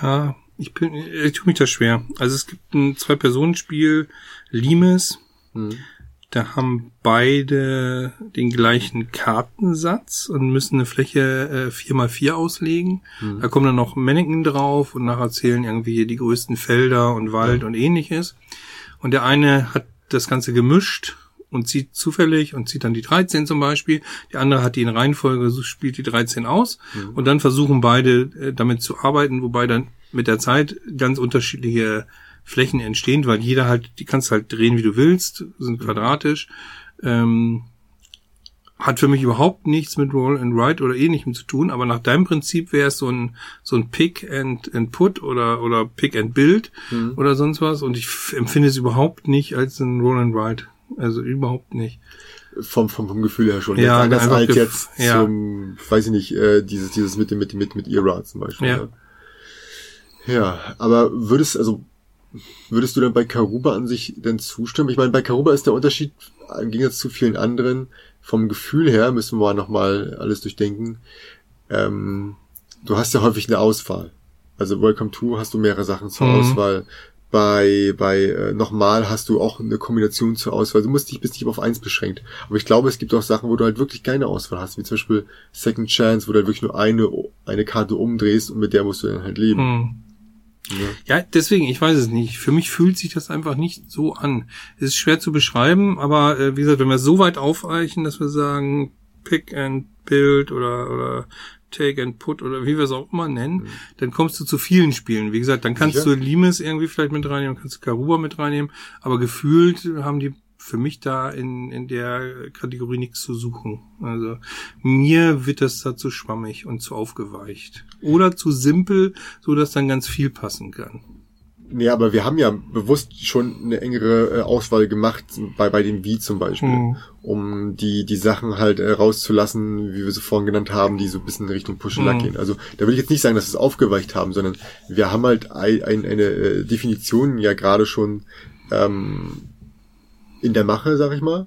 Speaker 2: ja, ich bin, ich tue mich da schwer. Also es gibt ein Zwei-Personen-Spiel, Limes,
Speaker 1: Hm.
Speaker 2: da haben beide den gleichen Kartensatz und müssen eine Fläche äh, 4x4 auslegen.
Speaker 1: Mhm.
Speaker 2: Da kommen dann noch Mannequin drauf und nachher zählen irgendwie hier die größten Felder und Wald und ähnliches. Und der eine hat das Ganze gemischt und zieht zufällig und zieht dann die 13 zum Beispiel. Der andere hat die in Reihenfolge, so spielt die 13 aus. Und dann versuchen beide äh, damit zu arbeiten, wobei dann mit der Zeit ganz unterschiedliche Flächen entstehen, weil jeder halt, die kannst halt drehen, wie du willst, sind quadratisch. Ähm, hat für mich überhaupt nichts mit Roll and Write oder ähnlichem zu tun, aber nach deinem Prinzip wäre es so ein so ein Pick and, and Put oder oder Pick and Build
Speaker 1: Mhm.
Speaker 2: oder sonst was und ich empfinde es überhaupt nicht als ein Roll and Write. Also überhaupt nicht.
Speaker 1: Vom, vom, vom Gefühl her schon.
Speaker 2: Ja,
Speaker 1: als
Speaker 2: gef-
Speaker 1: jetzt
Speaker 2: ja.
Speaker 1: zum, weiß ich nicht, äh, dieses, dieses mit dem, mit, dem- mit, mit Era zum Beispiel.
Speaker 2: Ja.
Speaker 1: ne? Ja, aber würdest, also, würdest du dann bei Karuba an sich denn zustimmen? Ich meine, bei Karuba ist der Unterschied, im Gegensatz zu vielen anderen, vom Gefühl her, müssen wir nochmal alles durchdenken, ähm, du hast ja häufig eine Auswahl. Also Welcome to hast du mehrere Sachen zur
Speaker 2: Mhm.
Speaker 1: Auswahl. Bei, bei äh, nochmal hast du auch eine Kombination zur Auswahl. Du musst dich bist nicht auf eins beschränkt. Aber ich glaube, es gibt auch Sachen, wo du halt wirklich keine Auswahl hast, wie zum Beispiel Second Chance, wo du halt wirklich nur eine, eine Karte umdrehst und mit der musst du dann halt leben.
Speaker 2: Hm.
Speaker 1: Ja.
Speaker 2: Ja, deswegen, ich weiß es nicht. Für mich fühlt sich das einfach nicht so an. Es ist schwer zu beschreiben, aber äh, wie gesagt, wenn wir so weit aufweichen, dass wir sagen, Pick and Build oder, oder Take and Put oder wie wir es auch immer nennen, dann kommst du zu vielen Spielen. Wie gesagt, dann kannst
Speaker 1: Sicher?
Speaker 2: du Limes irgendwie vielleicht mit reinnehmen, kannst du Karuba mit reinnehmen, aber gefühlt haben die für mich da in, in der Kategorie nichts zu suchen. Also mir wird das da zu schwammig und zu aufgeweicht. Oder zu simpel, so dass dann ganz viel passen kann.
Speaker 1: Nee, aber wir haben ja bewusst schon eine engere äh, Auswahl gemacht, bei, bei dem Wie zum Beispiel,
Speaker 2: Mhm.
Speaker 1: um die, die Sachen halt äh, rauszulassen, wie wir sie vorhin genannt haben, die so ein bisschen in Richtung Push and Luck
Speaker 2: Mhm.
Speaker 1: gehen. Also da will ich jetzt nicht sagen, dass wir es aufgeweicht haben, sondern wir haben halt ein, ein, eine äh, Definition ja gerade schon ähm, in der Mache, sag ich mal,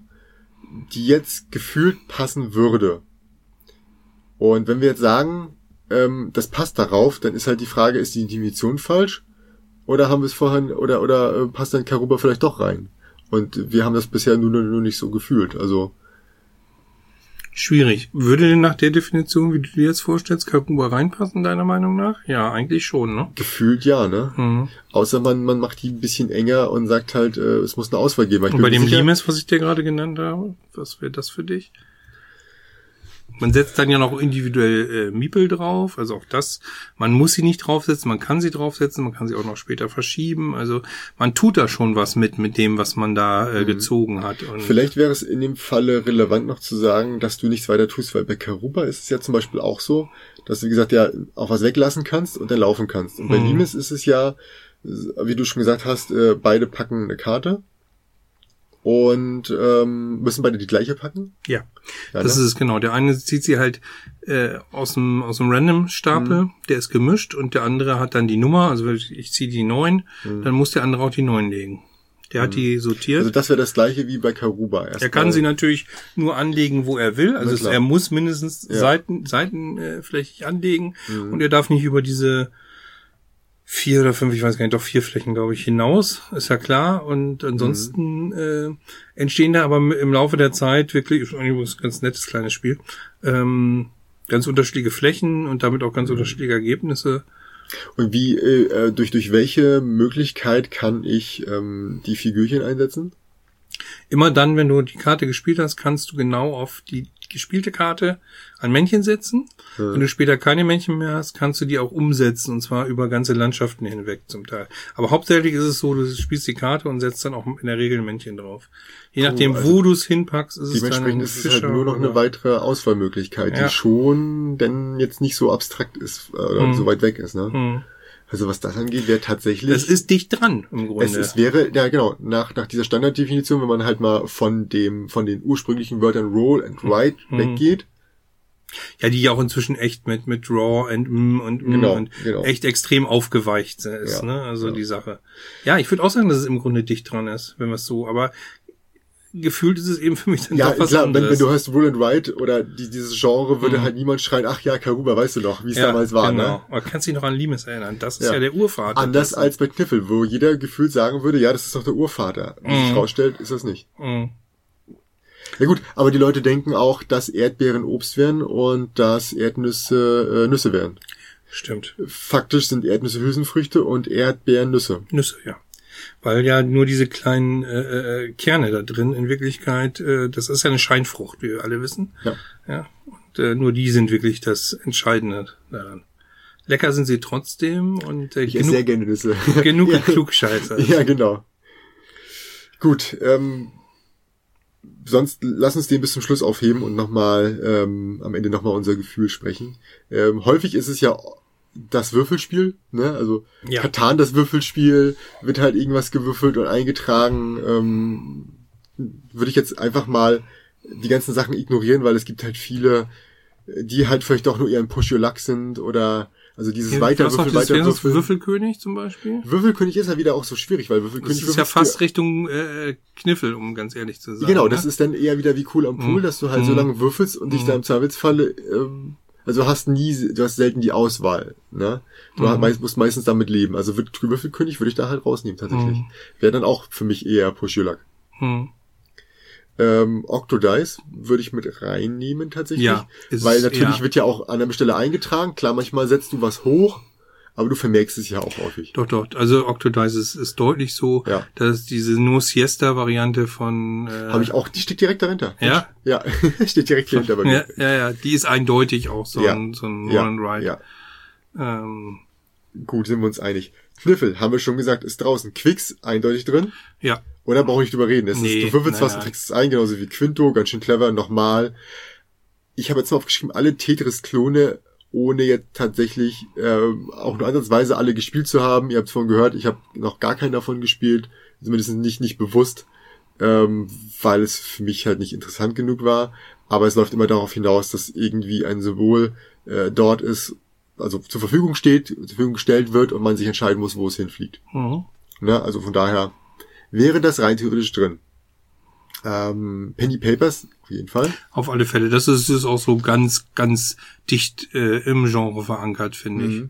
Speaker 1: die jetzt gefühlt passen würde. Und wenn wir jetzt sagen, ähm, das passt darauf, dann ist halt die Frage, ist die Definition falsch? Oder haben wir es vorhin, oder, oder äh, passt dann Karuba vielleicht doch rein? Und wir haben das bisher nur, nur, nur nicht so gefühlt. Also,
Speaker 2: Schwierig. Würde denn nach der Definition, wie du dir jetzt vorstellst, Karuba reinpassen, deiner Meinung nach? Ja, eigentlich schon, ne?
Speaker 1: gefühlt ja, ne?
Speaker 2: Mhm.
Speaker 1: Außer man, man macht die ein bisschen enger und sagt halt, äh, es muss eine Auswahl geben. Ich
Speaker 2: Und bei dem
Speaker 1: sicher,
Speaker 2: Limes, was ich dir gerade genannt habe, was wäre das für dich? Man setzt dann ja noch individuell äh, Miepel drauf, also auch das, man muss sie nicht draufsetzen, man kann sie draufsetzen, man kann sie auch noch später verschieben, also man tut da schon was mit, mit dem, was man da äh, gezogen hat. Und
Speaker 1: Mhm. Vielleicht wäre es in dem Falle relevant noch zu sagen, dass du nichts weiter tust, weil bei Karuba ist es ja zum Beispiel auch so, dass du, wie gesagt, ja auch was weglassen kannst und dann laufen kannst. Und bei
Speaker 2: Mhm.
Speaker 1: Limes ist es ja, wie du schon gesagt hast, äh, beide packen eine Karte und ähm, müssen beide die gleiche packen.
Speaker 2: ja,
Speaker 1: Ja,
Speaker 2: das
Speaker 1: ne?
Speaker 2: ist es genau. Der eine zieht sie halt äh, aus dem aus dem Random-Stapel,
Speaker 1: Mhm.
Speaker 2: der ist gemischt und der andere hat dann die Nummer, also ich, ziehe die neun, dann muss der andere auch die neun legen. Der hat die sortiert.
Speaker 1: Mhm. Also das wäre das gleiche wie bei Karuba.
Speaker 2: Er
Speaker 1: Erstmal-
Speaker 2: kann sie natürlich nur anlegen, wo er will. Also es, er muss mindestens
Speaker 1: Ja.
Speaker 2: Seiten, seitenflächig anlegen und er darf nicht über diese vier oder fünf, ich weiß gar nicht, doch vier Flächen, glaube ich, hinaus, ist ja klar. Und ansonsten äh, entstehen da aber im Laufe der Zeit wirklich, ist übrigens ein ganz nettes kleines Spiel, ähm, ganz unterschiedliche Flächen und damit auch ganz unterschiedliche Ergebnisse.
Speaker 1: Und wie, äh, äh, durch, durch welche Möglichkeit kann ich ähm, die Figürchen einsetzen?
Speaker 2: Immer dann, wenn du die Karte gespielt hast, kannst du genau auf die gespielte Karte ein Männchen setzen.
Speaker 1: Ja.
Speaker 2: Wenn du später keine Männchen mehr hast, kannst du die auch umsetzen und zwar über ganze Landschaften hinweg zum Teil. Aber hauptsächlich ist es so, du spielst die Karte und setzt dann auch in der Regel ein Männchen drauf. Je nachdem,
Speaker 1: also
Speaker 2: wo du es hinpackst, ist es dann
Speaker 1: Dementsprechend
Speaker 2: ein
Speaker 1: ist es halt
Speaker 2: Fischer
Speaker 1: nur noch eine weitere Auswahlmöglichkeit,
Speaker 2: Ja.
Speaker 1: die schon denn jetzt nicht so abstrakt ist äh, oder
Speaker 2: Mhm.
Speaker 1: so weit weg ist. Ne?
Speaker 2: Hm.
Speaker 1: Also was das angeht, wäre tatsächlich.
Speaker 2: Das ist dicht dran im Grunde.
Speaker 1: es, es wäre, ja genau, nach, nach dieser Standarddefinition, wenn man halt mal von dem, von den ursprünglichen Wörtern Roll and Write
Speaker 2: Mhm.
Speaker 1: weggeht,
Speaker 2: ja, die ja auch inzwischen echt mit mit Raw und mm und mm
Speaker 1: Genau,
Speaker 2: und
Speaker 1: genau.
Speaker 2: echt extrem aufgeweicht ist,
Speaker 1: Ja,
Speaker 2: ne? Also
Speaker 1: ja.
Speaker 2: die Sache. Ja, ich würde auch sagen, dass es im Grunde dicht dran ist, wenn wir es so, aber gefühlt ist es eben für mich dann
Speaker 1: ja
Speaker 2: doch was
Speaker 1: klar, wenn,
Speaker 2: anderes.
Speaker 1: wenn du hörst Roll and Write oder die, dieses Genre, würde
Speaker 2: Mhm.
Speaker 1: halt niemand schreien, ach ja, Karuba, weißt du noch, wie es
Speaker 2: ja,
Speaker 1: damals war,
Speaker 2: genau.
Speaker 1: ne?
Speaker 2: Aber kannst dich noch an Limes erinnern? Das ist ja,
Speaker 1: Ja.
Speaker 2: der Urvater.
Speaker 1: Anders als bei Kniffel, wo jeder gefühlt sagen würde, ja, das ist doch der Urvater. Wie sich
Speaker 2: Mhm.
Speaker 1: rausstellt, ist das nicht.
Speaker 2: Mm.
Speaker 1: Ja gut, aber die Leute denken auch, dass Erdbeeren Obst wären und dass Erdnüsse äh, Nüsse wären.
Speaker 2: Stimmt.
Speaker 1: Faktisch sind Erdnüsse Hülsenfrüchte und Erdbeeren Nüsse.
Speaker 2: Nüsse, ja. Weil ja nur diese kleinen äh, äh, Kerne da drin in Wirklichkeit, äh, das ist ja eine Scheinfrucht, wie wir alle wissen.
Speaker 1: Ja.
Speaker 2: Ja. Und äh, nur die sind wirklich das Entscheidende daran. Lecker sind sie trotzdem und äh,
Speaker 1: Ich esse sehr
Speaker 2: genug,
Speaker 1: gerne Nüsse. <laughs>
Speaker 2: genug <laughs>
Speaker 1: ja,
Speaker 2: Klugscheißer. <laughs>
Speaker 1: ja, genau. Gut, ähm, sonst lass uns den bis zum Schluss aufheben und nochmal ähm, am Ende nochmal unser Gefühl sprechen. Ähm, häufig ist es ja das Würfelspiel, ne? Also
Speaker 2: Ja.
Speaker 1: Katan, das Würfelspiel, wird halt irgendwas gewürfelt und eingetragen. Ähm, würde ich jetzt einfach mal die ganzen Sachen ignorieren, weil es gibt halt viele, die halt vielleicht doch nur eher ein Push Your Luck sind oder also dieses
Speaker 2: Ja,
Speaker 1: weiter
Speaker 2: du hast auch
Speaker 1: Würfeln,
Speaker 2: dieses-
Speaker 1: weiter
Speaker 2: wer ist das?
Speaker 1: Würfeln.
Speaker 2: Würfelkönig zum Beispiel?
Speaker 1: Würfelkönig ist ja wieder auch so schwierig, weil Würfelkönig
Speaker 2: Das ist ja fast Richtung äh, Kniffel, um ganz ehrlich zu sein.
Speaker 1: Genau,
Speaker 2: ne?
Speaker 1: das ist dann eher wieder wie cool am Pool,
Speaker 2: Mhm.
Speaker 1: dass du halt so
Speaker 2: Mhm.
Speaker 1: lange würfelst und dich da im Zweifelsfalle, ähm, also du hast nie, du hast selten die Auswahl, ne? Du
Speaker 2: Mhm.
Speaker 1: meist, musst meistens damit leben. Also Wür- Würfelkönig würde ich da halt rausnehmen, tatsächlich.
Speaker 2: Mhm.
Speaker 1: Wäre dann auch für mich eher Push Your Luck.
Speaker 2: Hm.
Speaker 1: Ähm, Octodice würde ich mit reinnehmen, tatsächlich.
Speaker 2: Ja, ist-
Speaker 1: weil natürlich
Speaker 2: ja.
Speaker 1: wird ja auch an der Stelle eingetragen. Klar, manchmal setzt du was hoch, aber du vermerkst es ja auch häufig.
Speaker 2: Doch, doch. Also Octodice ist, ist deutlich so,
Speaker 1: Ja.
Speaker 2: dass diese No Siesta Variante von äh,
Speaker 1: Habe ich auch, die steht direkt dahinter.
Speaker 2: Ja?
Speaker 1: Ja, <laughs> steht direkt hier hinter bei mir.
Speaker 2: ja, ja, ja, die ist eindeutig auch so
Speaker 1: Ja.
Speaker 2: ein so ein
Speaker 1: Ja,
Speaker 2: and Ride.
Speaker 1: ja.
Speaker 2: Ähm,
Speaker 1: Gut, sind wir uns einig. Kniffel, haben wir schon gesagt, ist draußen. Quicks, eindeutig drin.
Speaker 2: ja.
Speaker 1: Oder brauche ich drüber reden? Es
Speaker 2: Nee,
Speaker 1: ist, du würfelst
Speaker 2: nein,
Speaker 1: was und trägst es ein, genauso wie Quinto, ganz schön clever, nochmal. Ich habe jetzt mal aufgeschrieben, alle Tetris-Klone, ohne jetzt tatsächlich äh, auch nur ansatzweise alle gespielt zu haben. Ihr habt es vorhin gehört, ich habe noch gar keinen davon gespielt, zumindest nicht, nicht bewusst, ähm, weil es für mich halt nicht interessant genug war. Aber es läuft immer darauf hinaus, dass irgendwie ein Symbol äh, dort ist, also zur Verfügung steht, zur Verfügung gestellt wird und man sich entscheiden muss, wo es hinfliegt.
Speaker 2: Mhm.
Speaker 1: Ne? Also von daher wäre das rein theoretisch drin. Ähm, Penny Papers, auf jeden Fall.
Speaker 2: Auf alle Fälle. Das ist, ist auch so ganz, ganz dicht äh, im Genre verankert, finde ich.
Speaker 1: Mhm.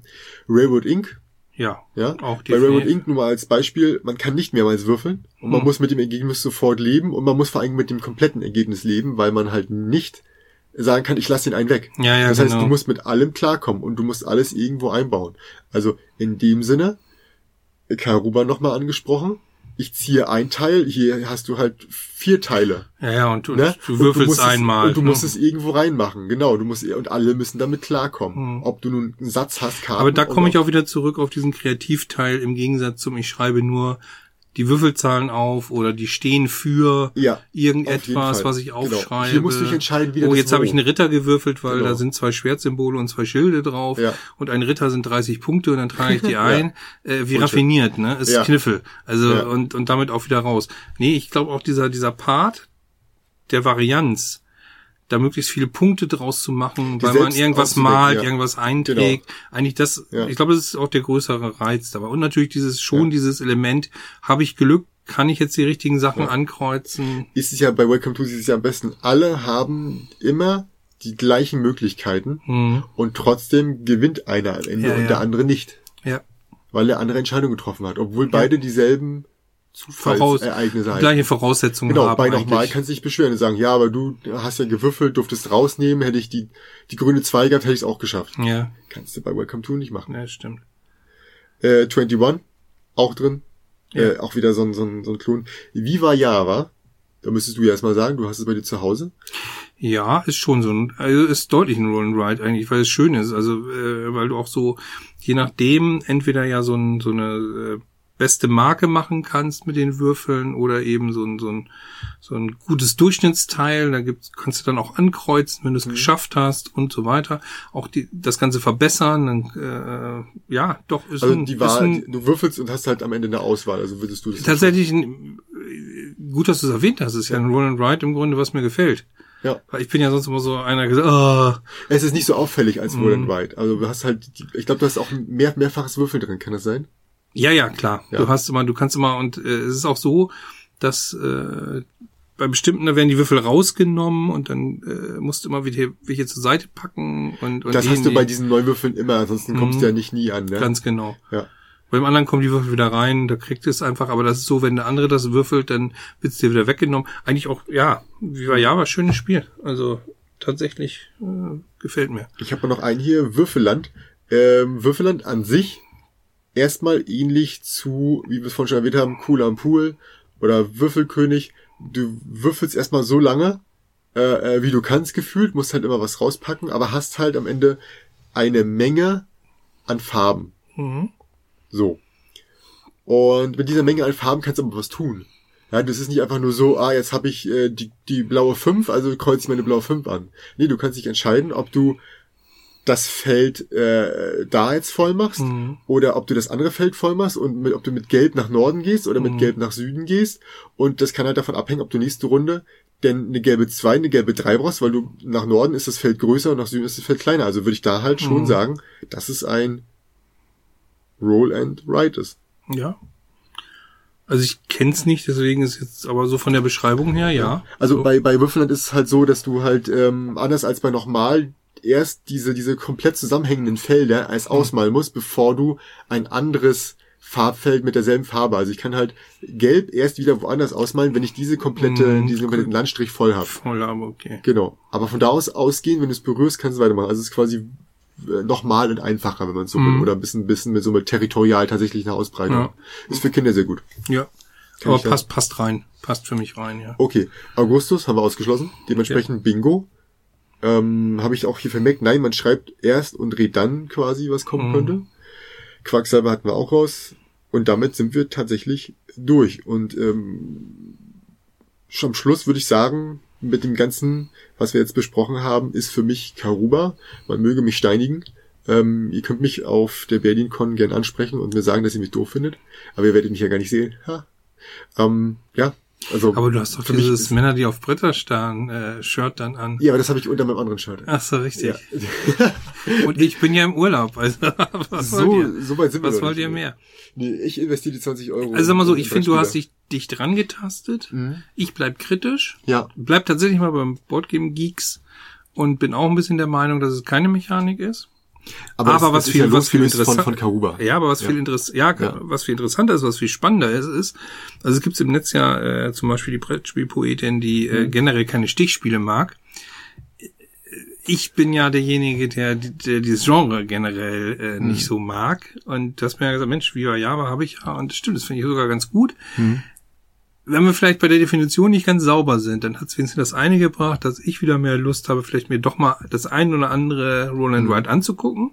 Speaker 1: Railroad Inc.
Speaker 2: Ja.
Speaker 1: Ja,
Speaker 2: Auch
Speaker 1: bei Railroad. Inc. nur mal als Beispiel, man kann nicht mehrmals würfeln und man
Speaker 2: Hm.
Speaker 1: muss mit dem Ergebnis sofort leben und man muss vor allem mit dem kompletten Ergebnis leben, weil man halt nicht sagen kann, ich lasse den einen weg.
Speaker 2: Ja, ja,
Speaker 1: das heißt,
Speaker 2: genau.
Speaker 1: du musst mit allem klarkommen und du musst alles irgendwo einbauen. Also in dem Sinne, Karuba nochmal angesprochen, ich ziehe ein Teil, hier hast du halt vier Teile.
Speaker 2: Ja, ja, und, und
Speaker 1: Ne?
Speaker 2: du
Speaker 1: Und
Speaker 2: würfelst
Speaker 1: musst es-
Speaker 2: einmal.
Speaker 1: Und du
Speaker 2: ne?
Speaker 1: musst es irgendwo reinmachen, genau. Du musst und alle müssen damit klarkommen.
Speaker 2: Hm.
Speaker 1: Ob du nun einen Satz hast, Karten.
Speaker 2: Aber da komme ich auch wieder zurück auf diesen Kreativteil im Gegensatz zum, ich schreibe nur die Würfelzahlen auf oder die stehen für
Speaker 1: Ja,
Speaker 2: irgendetwas, was ich
Speaker 1: Genau.
Speaker 2: aufschreibe.
Speaker 1: Hier musst du dich entscheiden, wie
Speaker 2: Oh, jetzt habe ich einen Ritter gewürfelt, weil
Speaker 1: Genau.
Speaker 2: da sind zwei Schwertsymbole und zwei Schilde drauf.
Speaker 1: Ja.
Speaker 2: Und ein Ritter sind 30 Punkte und dann trage ich die <laughs> ein. äh, wie raffiniert, ne? Ist
Speaker 1: Ja.
Speaker 2: Kniffel. Also
Speaker 1: Ja.
Speaker 2: und, und damit auch wieder raus. Nee, ich glaube auch dieser, dieser Part der Varianz, da möglichst viele Punkte draus zu machen,
Speaker 1: Die
Speaker 2: weil man irgendwas malt,
Speaker 1: ja. Genau.
Speaker 2: irgendwas einträgt. Eigentlich das,
Speaker 1: Ja.
Speaker 2: ich glaube, das ist auch der größere Reiz dabei. Und natürlich dieses schon
Speaker 1: Ja.
Speaker 2: dieses Element, habe ich Glück, kann ich jetzt die richtigen Sachen ankreuzen.
Speaker 1: ist es ja bei Welcome to ist es ja am besten. Alle haben immer die gleichen Möglichkeiten
Speaker 2: Hm.
Speaker 1: und trotzdem gewinnt einer am Ende und der andere nicht,
Speaker 2: Ja.
Speaker 1: weil der andere Entscheidung getroffen hat, obwohl beide dieselben
Speaker 2: Voraus,
Speaker 1: haben.
Speaker 2: gleiche Voraussetzungen
Speaker 1: Genau,
Speaker 2: haben.
Speaker 1: bei nochmal kannst du dich beschweren und sagen, ja, aber du hast ja gewürfelt, durftest rausnehmen, hätte ich die, die grüne 2 gehabt, hätte ich es auch geschafft.
Speaker 2: Ja,
Speaker 1: Kannst du bei Welcome to nicht machen.
Speaker 2: ja, stimmt.
Speaker 1: Äh, 21, auch drin.
Speaker 2: Ja.
Speaker 1: Äh, auch wieder so ein, so ein, so ein Klon. Viva Java, da müsstest du ja erstmal sagen, du hast es bei dir zu Hause.
Speaker 2: Ja, ist schon so ein, also ist deutlich ein Roll and Ride eigentlich, weil es schön ist. Also, äh, weil du auch so, je nachdem, entweder ja so, ein, so eine äh, beste Marke machen kannst mit den Würfeln oder eben so ein, so ein, so ein gutes Durchschnittsteil. Da gibt's, kannst du dann auch ankreuzen, wenn du es
Speaker 1: Mhm.
Speaker 2: geschafft hast und so weiter. Auch die, das Ganze verbessern. Dann, äh, ja, doch, ist
Speaker 1: Also
Speaker 2: ein,
Speaker 1: die Wahl,
Speaker 2: ein
Speaker 1: du würfelst und hast halt am Ende eine Auswahl, also würdest du das
Speaker 2: tatsächlich ein, gut, dass du es erwähnt hast. Es ist ja ein Roll and Ride im Grunde, was mir gefällt.
Speaker 1: Ja.
Speaker 2: Weil ich bin ja sonst immer so einer, gesagt, ah,
Speaker 1: Es ist nicht so auffällig als Roll and
Speaker 2: Mhm.
Speaker 1: Ride. Also du hast halt, ich glaube, du hast auch mehr, mehrfaches Würfeln drin, kann das sein?
Speaker 2: Ja, ja, klar.
Speaker 1: Ja.
Speaker 2: Du hast immer, du kannst immer, und äh, es ist auch so, dass äh, bei bestimmten, da werden die Würfel rausgenommen und dann äh, musst du immer wieder welche zur Seite packen und, und
Speaker 1: das hast du bei diesen Neuwürfeln immer, ansonsten kommst
Speaker 2: Mhm.
Speaker 1: du ja nicht nie an, ne?
Speaker 2: ganz genau.
Speaker 1: ja.
Speaker 2: Beim anderen kommen die Würfel wieder rein, da kriegt es einfach, aber das ist so, wenn der andere das würfelt, dann wird's dir wieder weggenommen. Eigentlich auch, ja, wie war Java, schönes Spiel. Also tatsächlich äh, gefällt mir.
Speaker 1: Ich habe noch einen hier, Würfelland. Ähm, Würfelland an sich erstmal ähnlich zu, wie wir es vorhin schon erwähnt haben, Cool am Pool oder Würfelkönig. Du würfelst erstmal so lange, äh, äh, wie du kannst gefühlt, musst halt immer was rauspacken, aber hast halt am Ende eine Menge an Farben.
Speaker 2: Mhm.
Speaker 1: So. Und mit dieser Menge an Farben kannst du aber was tun. Ja, das ist nicht einfach nur so, ah, jetzt habe ich äh, die, die blaue 5, also kreuze ich meine blaue 5 an. Nee, du kannst dich entscheiden, ob du das Feld äh, da jetzt voll machst
Speaker 2: Mhm.
Speaker 1: oder ob du das andere Feld voll machst und mit, ob du mit Gelb nach Norden gehst oder mit
Speaker 2: Mhm.
Speaker 1: Gelb nach Süden gehst. Und das kann halt davon abhängen, ob du nächste Runde denn eine gelbe 2, eine gelbe 3 brauchst, weil du nach Norden ist das Feld größer und nach Süden ist das Feld kleiner. Also würde ich da halt schon
Speaker 2: Mhm.
Speaker 1: sagen, dass es ein Roll and Write ist.
Speaker 2: Ja. Also ich kenn's nicht, deswegen ist jetzt aber so von der Beschreibung her, ja.
Speaker 1: Also
Speaker 2: so.
Speaker 1: bei, bei Würfelland ist es halt so, dass du halt ähm, anders als bei nochmal erst diese, diese komplett zusammenhängenden Felder als ausmalen musst, bevor du ein anderes Farbfeld mit derselben Farbe. Also ich kann halt gelb erst wieder woanders ausmalen, wenn ich diese komplette,
Speaker 2: Mhm,
Speaker 1: diesen kompletten Landstrich voll habe.
Speaker 2: voll, aber okay.
Speaker 1: Genau. Aber von da aus ausgehen, wenn du es berührst, kannst du weitermachen. Also es ist quasi äh, nochmal und einfacher, wenn man so will.
Speaker 2: Mhm.
Speaker 1: Oder ein bisschen, bisschen mit so mit territorial tatsächlich eine Ausbreitung.
Speaker 2: Ja.
Speaker 1: Ist für Kinder sehr gut.
Speaker 2: Ja.
Speaker 1: Kann
Speaker 2: aber
Speaker 1: ich ja-
Speaker 2: passt, passt rein. Passt für mich rein, ja.
Speaker 1: Okay, Augustus haben wir ausgeschlossen. Dementsprechend Bingo. Ähm, Habe ich auch hier vermerkt, nein, man schreibt erst und redet dann quasi, was kommen
Speaker 2: Mhm.
Speaker 1: könnte. Quacksalber hatten wir auch raus. Und damit sind wir tatsächlich durch. Und ähm, schon am Schluss würde ich sagen, mit dem Ganzen, was wir jetzt besprochen haben, ist für mich Karuba. Man möge mich steinigen. Ähm, ihr könnt mich auf der BerlinCon gern ansprechen und mir sagen, dass ihr mich doof findet. Aber ihr werdet mich ja gar nicht sehen. Ha. Ähm, ja, also.
Speaker 2: Aber du hast doch dieses Männer, die auf Bretter starren, äh, Shirt dann an.
Speaker 1: Ja, aber das habe ich unter meinem anderen Shirt.
Speaker 2: Ach so, richtig.
Speaker 1: Ja.
Speaker 2: Und ich bin ja im Urlaub, also <laughs> was wollt
Speaker 1: so,
Speaker 2: ihr?
Speaker 1: so weit sind wir
Speaker 2: Was wollt ihr mehr?
Speaker 1: Nee, ich investiere die 20 Euro.
Speaker 2: Also sag mal so, ich finde, du hast dich, dich dran getastet.
Speaker 1: Mhm.
Speaker 2: Ich bleib kritisch.
Speaker 1: Ja,
Speaker 2: Bleib tatsächlich mal beim Boardgame Geeks und bin auch ein bisschen der Meinung, dass es keine Mechanik ist.
Speaker 1: Aber,
Speaker 2: Aber
Speaker 1: das,
Speaker 2: was
Speaker 1: das
Speaker 2: viel-
Speaker 1: ja
Speaker 2: was viel
Speaker 1: von,
Speaker 2: interessant-
Speaker 1: von Karuba.
Speaker 2: Ja, aber was
Speaker 1: Ja.
Speaker 2: viel interess ja,
Speaker 1: Ja.
Speaker 2: was viel interessanter ist, was viel spannender ist, ist, also es gibt im Netz ja äh, zum Beispiel die Brettspielpoetin, die
Speaker 1: Mhm.
Speaker 2: äh, generell keine Stichspiele mag. Ich bin ja derjenige, der, der dieses Genre generell äh,
Speaker 1: Mhm.
Speaker 2: nicht so mag. Und du hast mir ja gesagt, Mensch, Viva Java habe ich ja. Und das stimmt, das finde ich sogar ganz gut.
Speaker 1: Mhm.
Speaker 2: Wenn wir vielleicht bei der Definition nicht ganz sauber sind, dann hat es wenigstens das eine gebracht, dass ich wieder mehr Lust habe, vielleicht mir doch mal das ein oder andere Roland Wright anzugucken.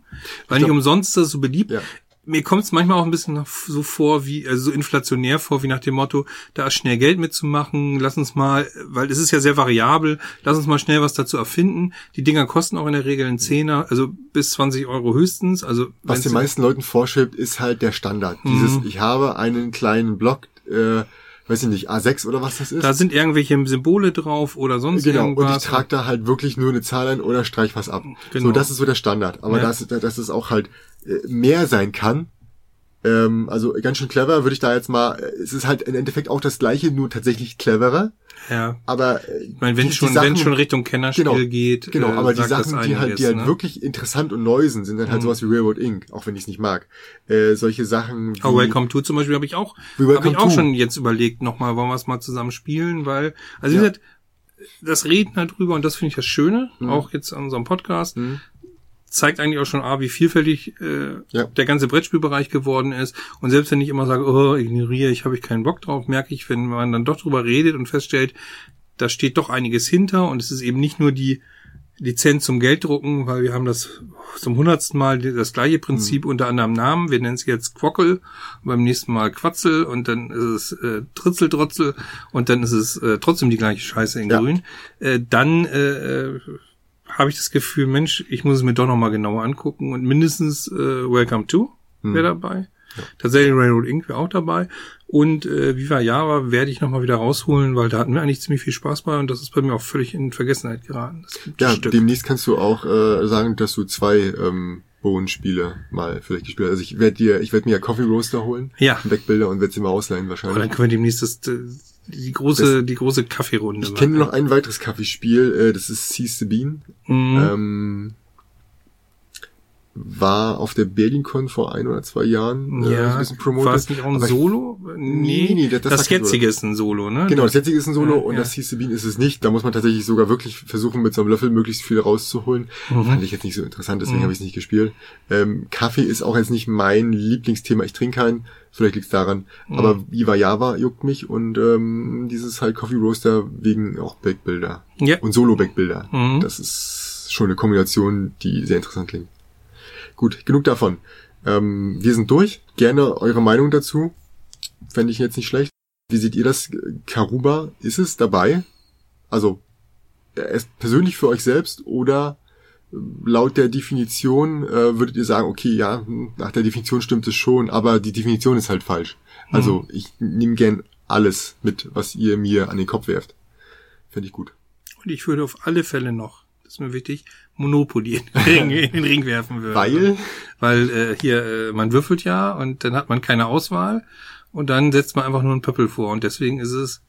Speaker 2: Weil nicht umsonst ist das so beliebt
Speaker 1: Mhm. Ja.
Speaker 2: mir kommt es manchmal auch ein bisschen so vor, wie, also so inflationär vor, wie nach dem Motto, da ist schnell Geld mitzumachen, lass uns mal, weil es ist ja sehr variabel, lass uns mal schnell was dazu erfinden. Die Dinger kosten auch in der Regel einen Zehner, also bis 20 Euro höchstens. Also
Speaker 1: Was den meisten Leuten vorschwebt, ist halt der Standard.
Speaker 2: Mhm.
Speaker 1: Dieses, ich habe einen kleinen Block, äh, weiß ich nicht, A6 oder was das ist.
Speaker 2: da sind irgendwelche Symbole drauf oder sonst
Speaker 1: Genau, und ich
Speaker 2: irgendwas.
Speaker 1: trage da halt wirklich nur eine Zahl ein oder streich was ab.
Speaker 2: Genau.
Speaker 1: So, das ist so der Standard. Aber
Speaker 2: Ja.
Speaker 1: dass, dass es auch halt äh, mehr sein kann, ähm, also ganz schön clever, würde ich da jetzt mal, äh, es ist halt im Endeffekt auch das gleiche, nur tatsächlich cleverer.
Speaker 2: Ja.
Speaker 1: Aber äh,
Speaker 2: Ich meine, wenn
Speaker 1: die- die
Speaker 2: schon,
Speaker 1: Sachen-
Speaker 2: wenn schon Richtung Kennerspiel
Speaker 1: Genau,
Speaker 2: geht,
Speaker 1: Genau,
Speaker 2: äh,
Speaker 1: aber die
Speaker 2: sagt das
Speaker 1: Sachen, die halt, die halt
Speaker 2: ne?
Speaker 1: wirklich interessant und neu sind, sind dann halt
Speaker 2: Mhm.
Speaker 1: sowas wie Railroad Inc., auch wenn ich es nicht mag. Äh, solche Sachen wie...
Speaker 2: Oh, Welcome to zum Beispiel habe ich auch,
Speaker 1: Wie
Speaker 2: habe
Speaker 1: Welcome
Speaker 2: ich auch
Speaker 1: to.
Speaker 2: schon jetzt überlegt, nochmal, wollen wir es mal zusammen spielen, weil, also wie
Speaker 1: Ja.
Speaker 2: gesagt, das Reden darüber, und das finde ich das Schöne,
Speaker 1: Mhm.
Speaker 2: auch jetzt an unserem Podcast,
Speaker 1: Hm,
Speaker 2: zeigt eigentlich auch schon, ah, wie vielfältig äh,
Speaker 1: Ja.
Speaker 2: der ganze Brettspielbereich geworden ist. Und selbst wenn ich immer sage, oh, ignoriere ich, habe ich keinen Bock drauf, merke ich, wenn man dann doch drüber redet und feststellt, da steht doch einiges hinter und es ist eben nicht nur die Lizenz zum Gelddrucken, weil wir haben das zum hundertsten Mal das gleiche Prinzip unter anderem Namen. Wir nennen es jetzt Quockel, beim nächsten Mal Quatzel und dann ist es äh, Tritzeldrotzel und dann ist es äh, trotzdem die gleiche Scheiße in
Speaker 1: Ja.
Speaker 2: Grün. Äh, dann äh, äh, habe ich das Gefühl, Mensch, ich muss es mir doch nochmal genauer angucken und mindestens äh, Welcome to wäre dabei. Tatsächlich Railroad Inc. wäre auch dabei. Und äh, Viva Java werde ich nochmal wieder rausholen, weil da hatten wir eigentlich ziemlich viel Spaß bei und das ist bei mir auch völlig in Vergessenheit geraten. Das
Speaker 1: Ja,
Speaker 2: Stück.
Speaker 1: demnächst kannst du auch äh, sagen, dass du zwei ähm, Bohnenspiele mal vielleicht gespielt hast. Also ich werde dir, ich werde mir ja Coffee Roaster holen,
Speaker 2: Ja.
Speaker 1: Backbilder und werde sie mal ausleihen
Speaker 2: Aber dann
Speaker 1: wahrscheinlich.
Speaker 2: können wir demnächst das, äh, die große, die große Kaffeerunde
Speaker 1: Ich kenne noch ein weiteres Kaffeespiel, äh, das ist Seize the Bean.
Speaker 2: Mhm.
Speaker 1: Ähm, war auf der BerlinCon vor ein oder zwei Jahren äh, so
Speaker 2: ja,
Speaker 1: ein bisschen promoted.
Speaker 2: war es nicht auch ein Solo?
Speaker 1: Nee, nee, das-
Speaker 2: das,
Speaker 1: das
Speaker 2: das jetzige ist ein Solo, ne?
Speaker 1: Genau, das jetzige ist ein Solo
Speaker 2: Ja,
Speaker 1: und
Speaker 2: ja.
Speaker 1: das Bean ist es nicht. Da muss man tatsächlich sogar wirklich versuchen, mit so einem Löffel möglichst viel rauszuholen.
Speaker 2: Mhm.
Speaker 1: Fand ich jetzt nicht so interessant, deswegen
Speaker 2: Mhm.
Speaker 1: habe ich es nicht gespielt. Ähm, Kaffee ist auch jetzt nicht mein Lieblingsthema. Ich trinke keinen, vielleicht liegt es daran.
Speaker 2: Mhm.
Speaker 1: Aber Viva Java juckt mich und ähm, dieses halt Coffee Roaster wegen auch Backbilder
Speaker 2: Ja.
Speaker 1: und Solo-Backbilder.
Speaker 2: Mhm.
Speaker 1: Das ist schon eine Kombination, die sehr interessant klingt. Gut, genug davon. Ähm, wir sind durch. Gerne eure Meinung dazu. Fände ich jetzt nicht schlecht. Wie seht ihr das? Karuba, ist es dabei? Also, erst persönlich für euch selbst oder laut der Definition äh, würdet ihr sagen, okay, ja, nach der Definition stimmt es schon, aber die Definition ist halt falsch. Also mhm. ich nehme gern alles mit, was ihr mir an den Kopf werft. Finde ich gut.
Speaker 2: Und ich würde auf alle Fälle noch, ist mir wichtig, Monopoly in den Ring, <laughs> in den Ring werfen würde.
Speaker 1: Weil?
Speaker 2: Weil äh, hier, äh, man würfelt ja und dann hat man keine Auswahl und dann setzt man einfach nur einen Pöppel vor und deswegen ist es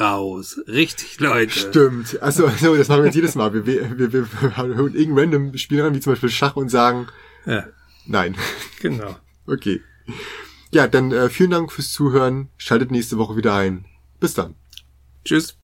Speaker 2: raus. Richtig, Leute.
Speaker 1: Stimmt. Also, also das machen wir jetzt jedes Mal. Wir, wir, wir, wir hören irgendein random Spiel ran, wie zum Beispiel Schach und sagen
Speaker 2: ja.
Speaker 1: nein.
Speaker 2: Genau. <laughs>
Speaker 1: Okay. Ja, dann äh, vielen Dank fürs Zuhören. Schaltet nächste Woche wieder ein. Bis dann.
Speaker 2: Tschüss.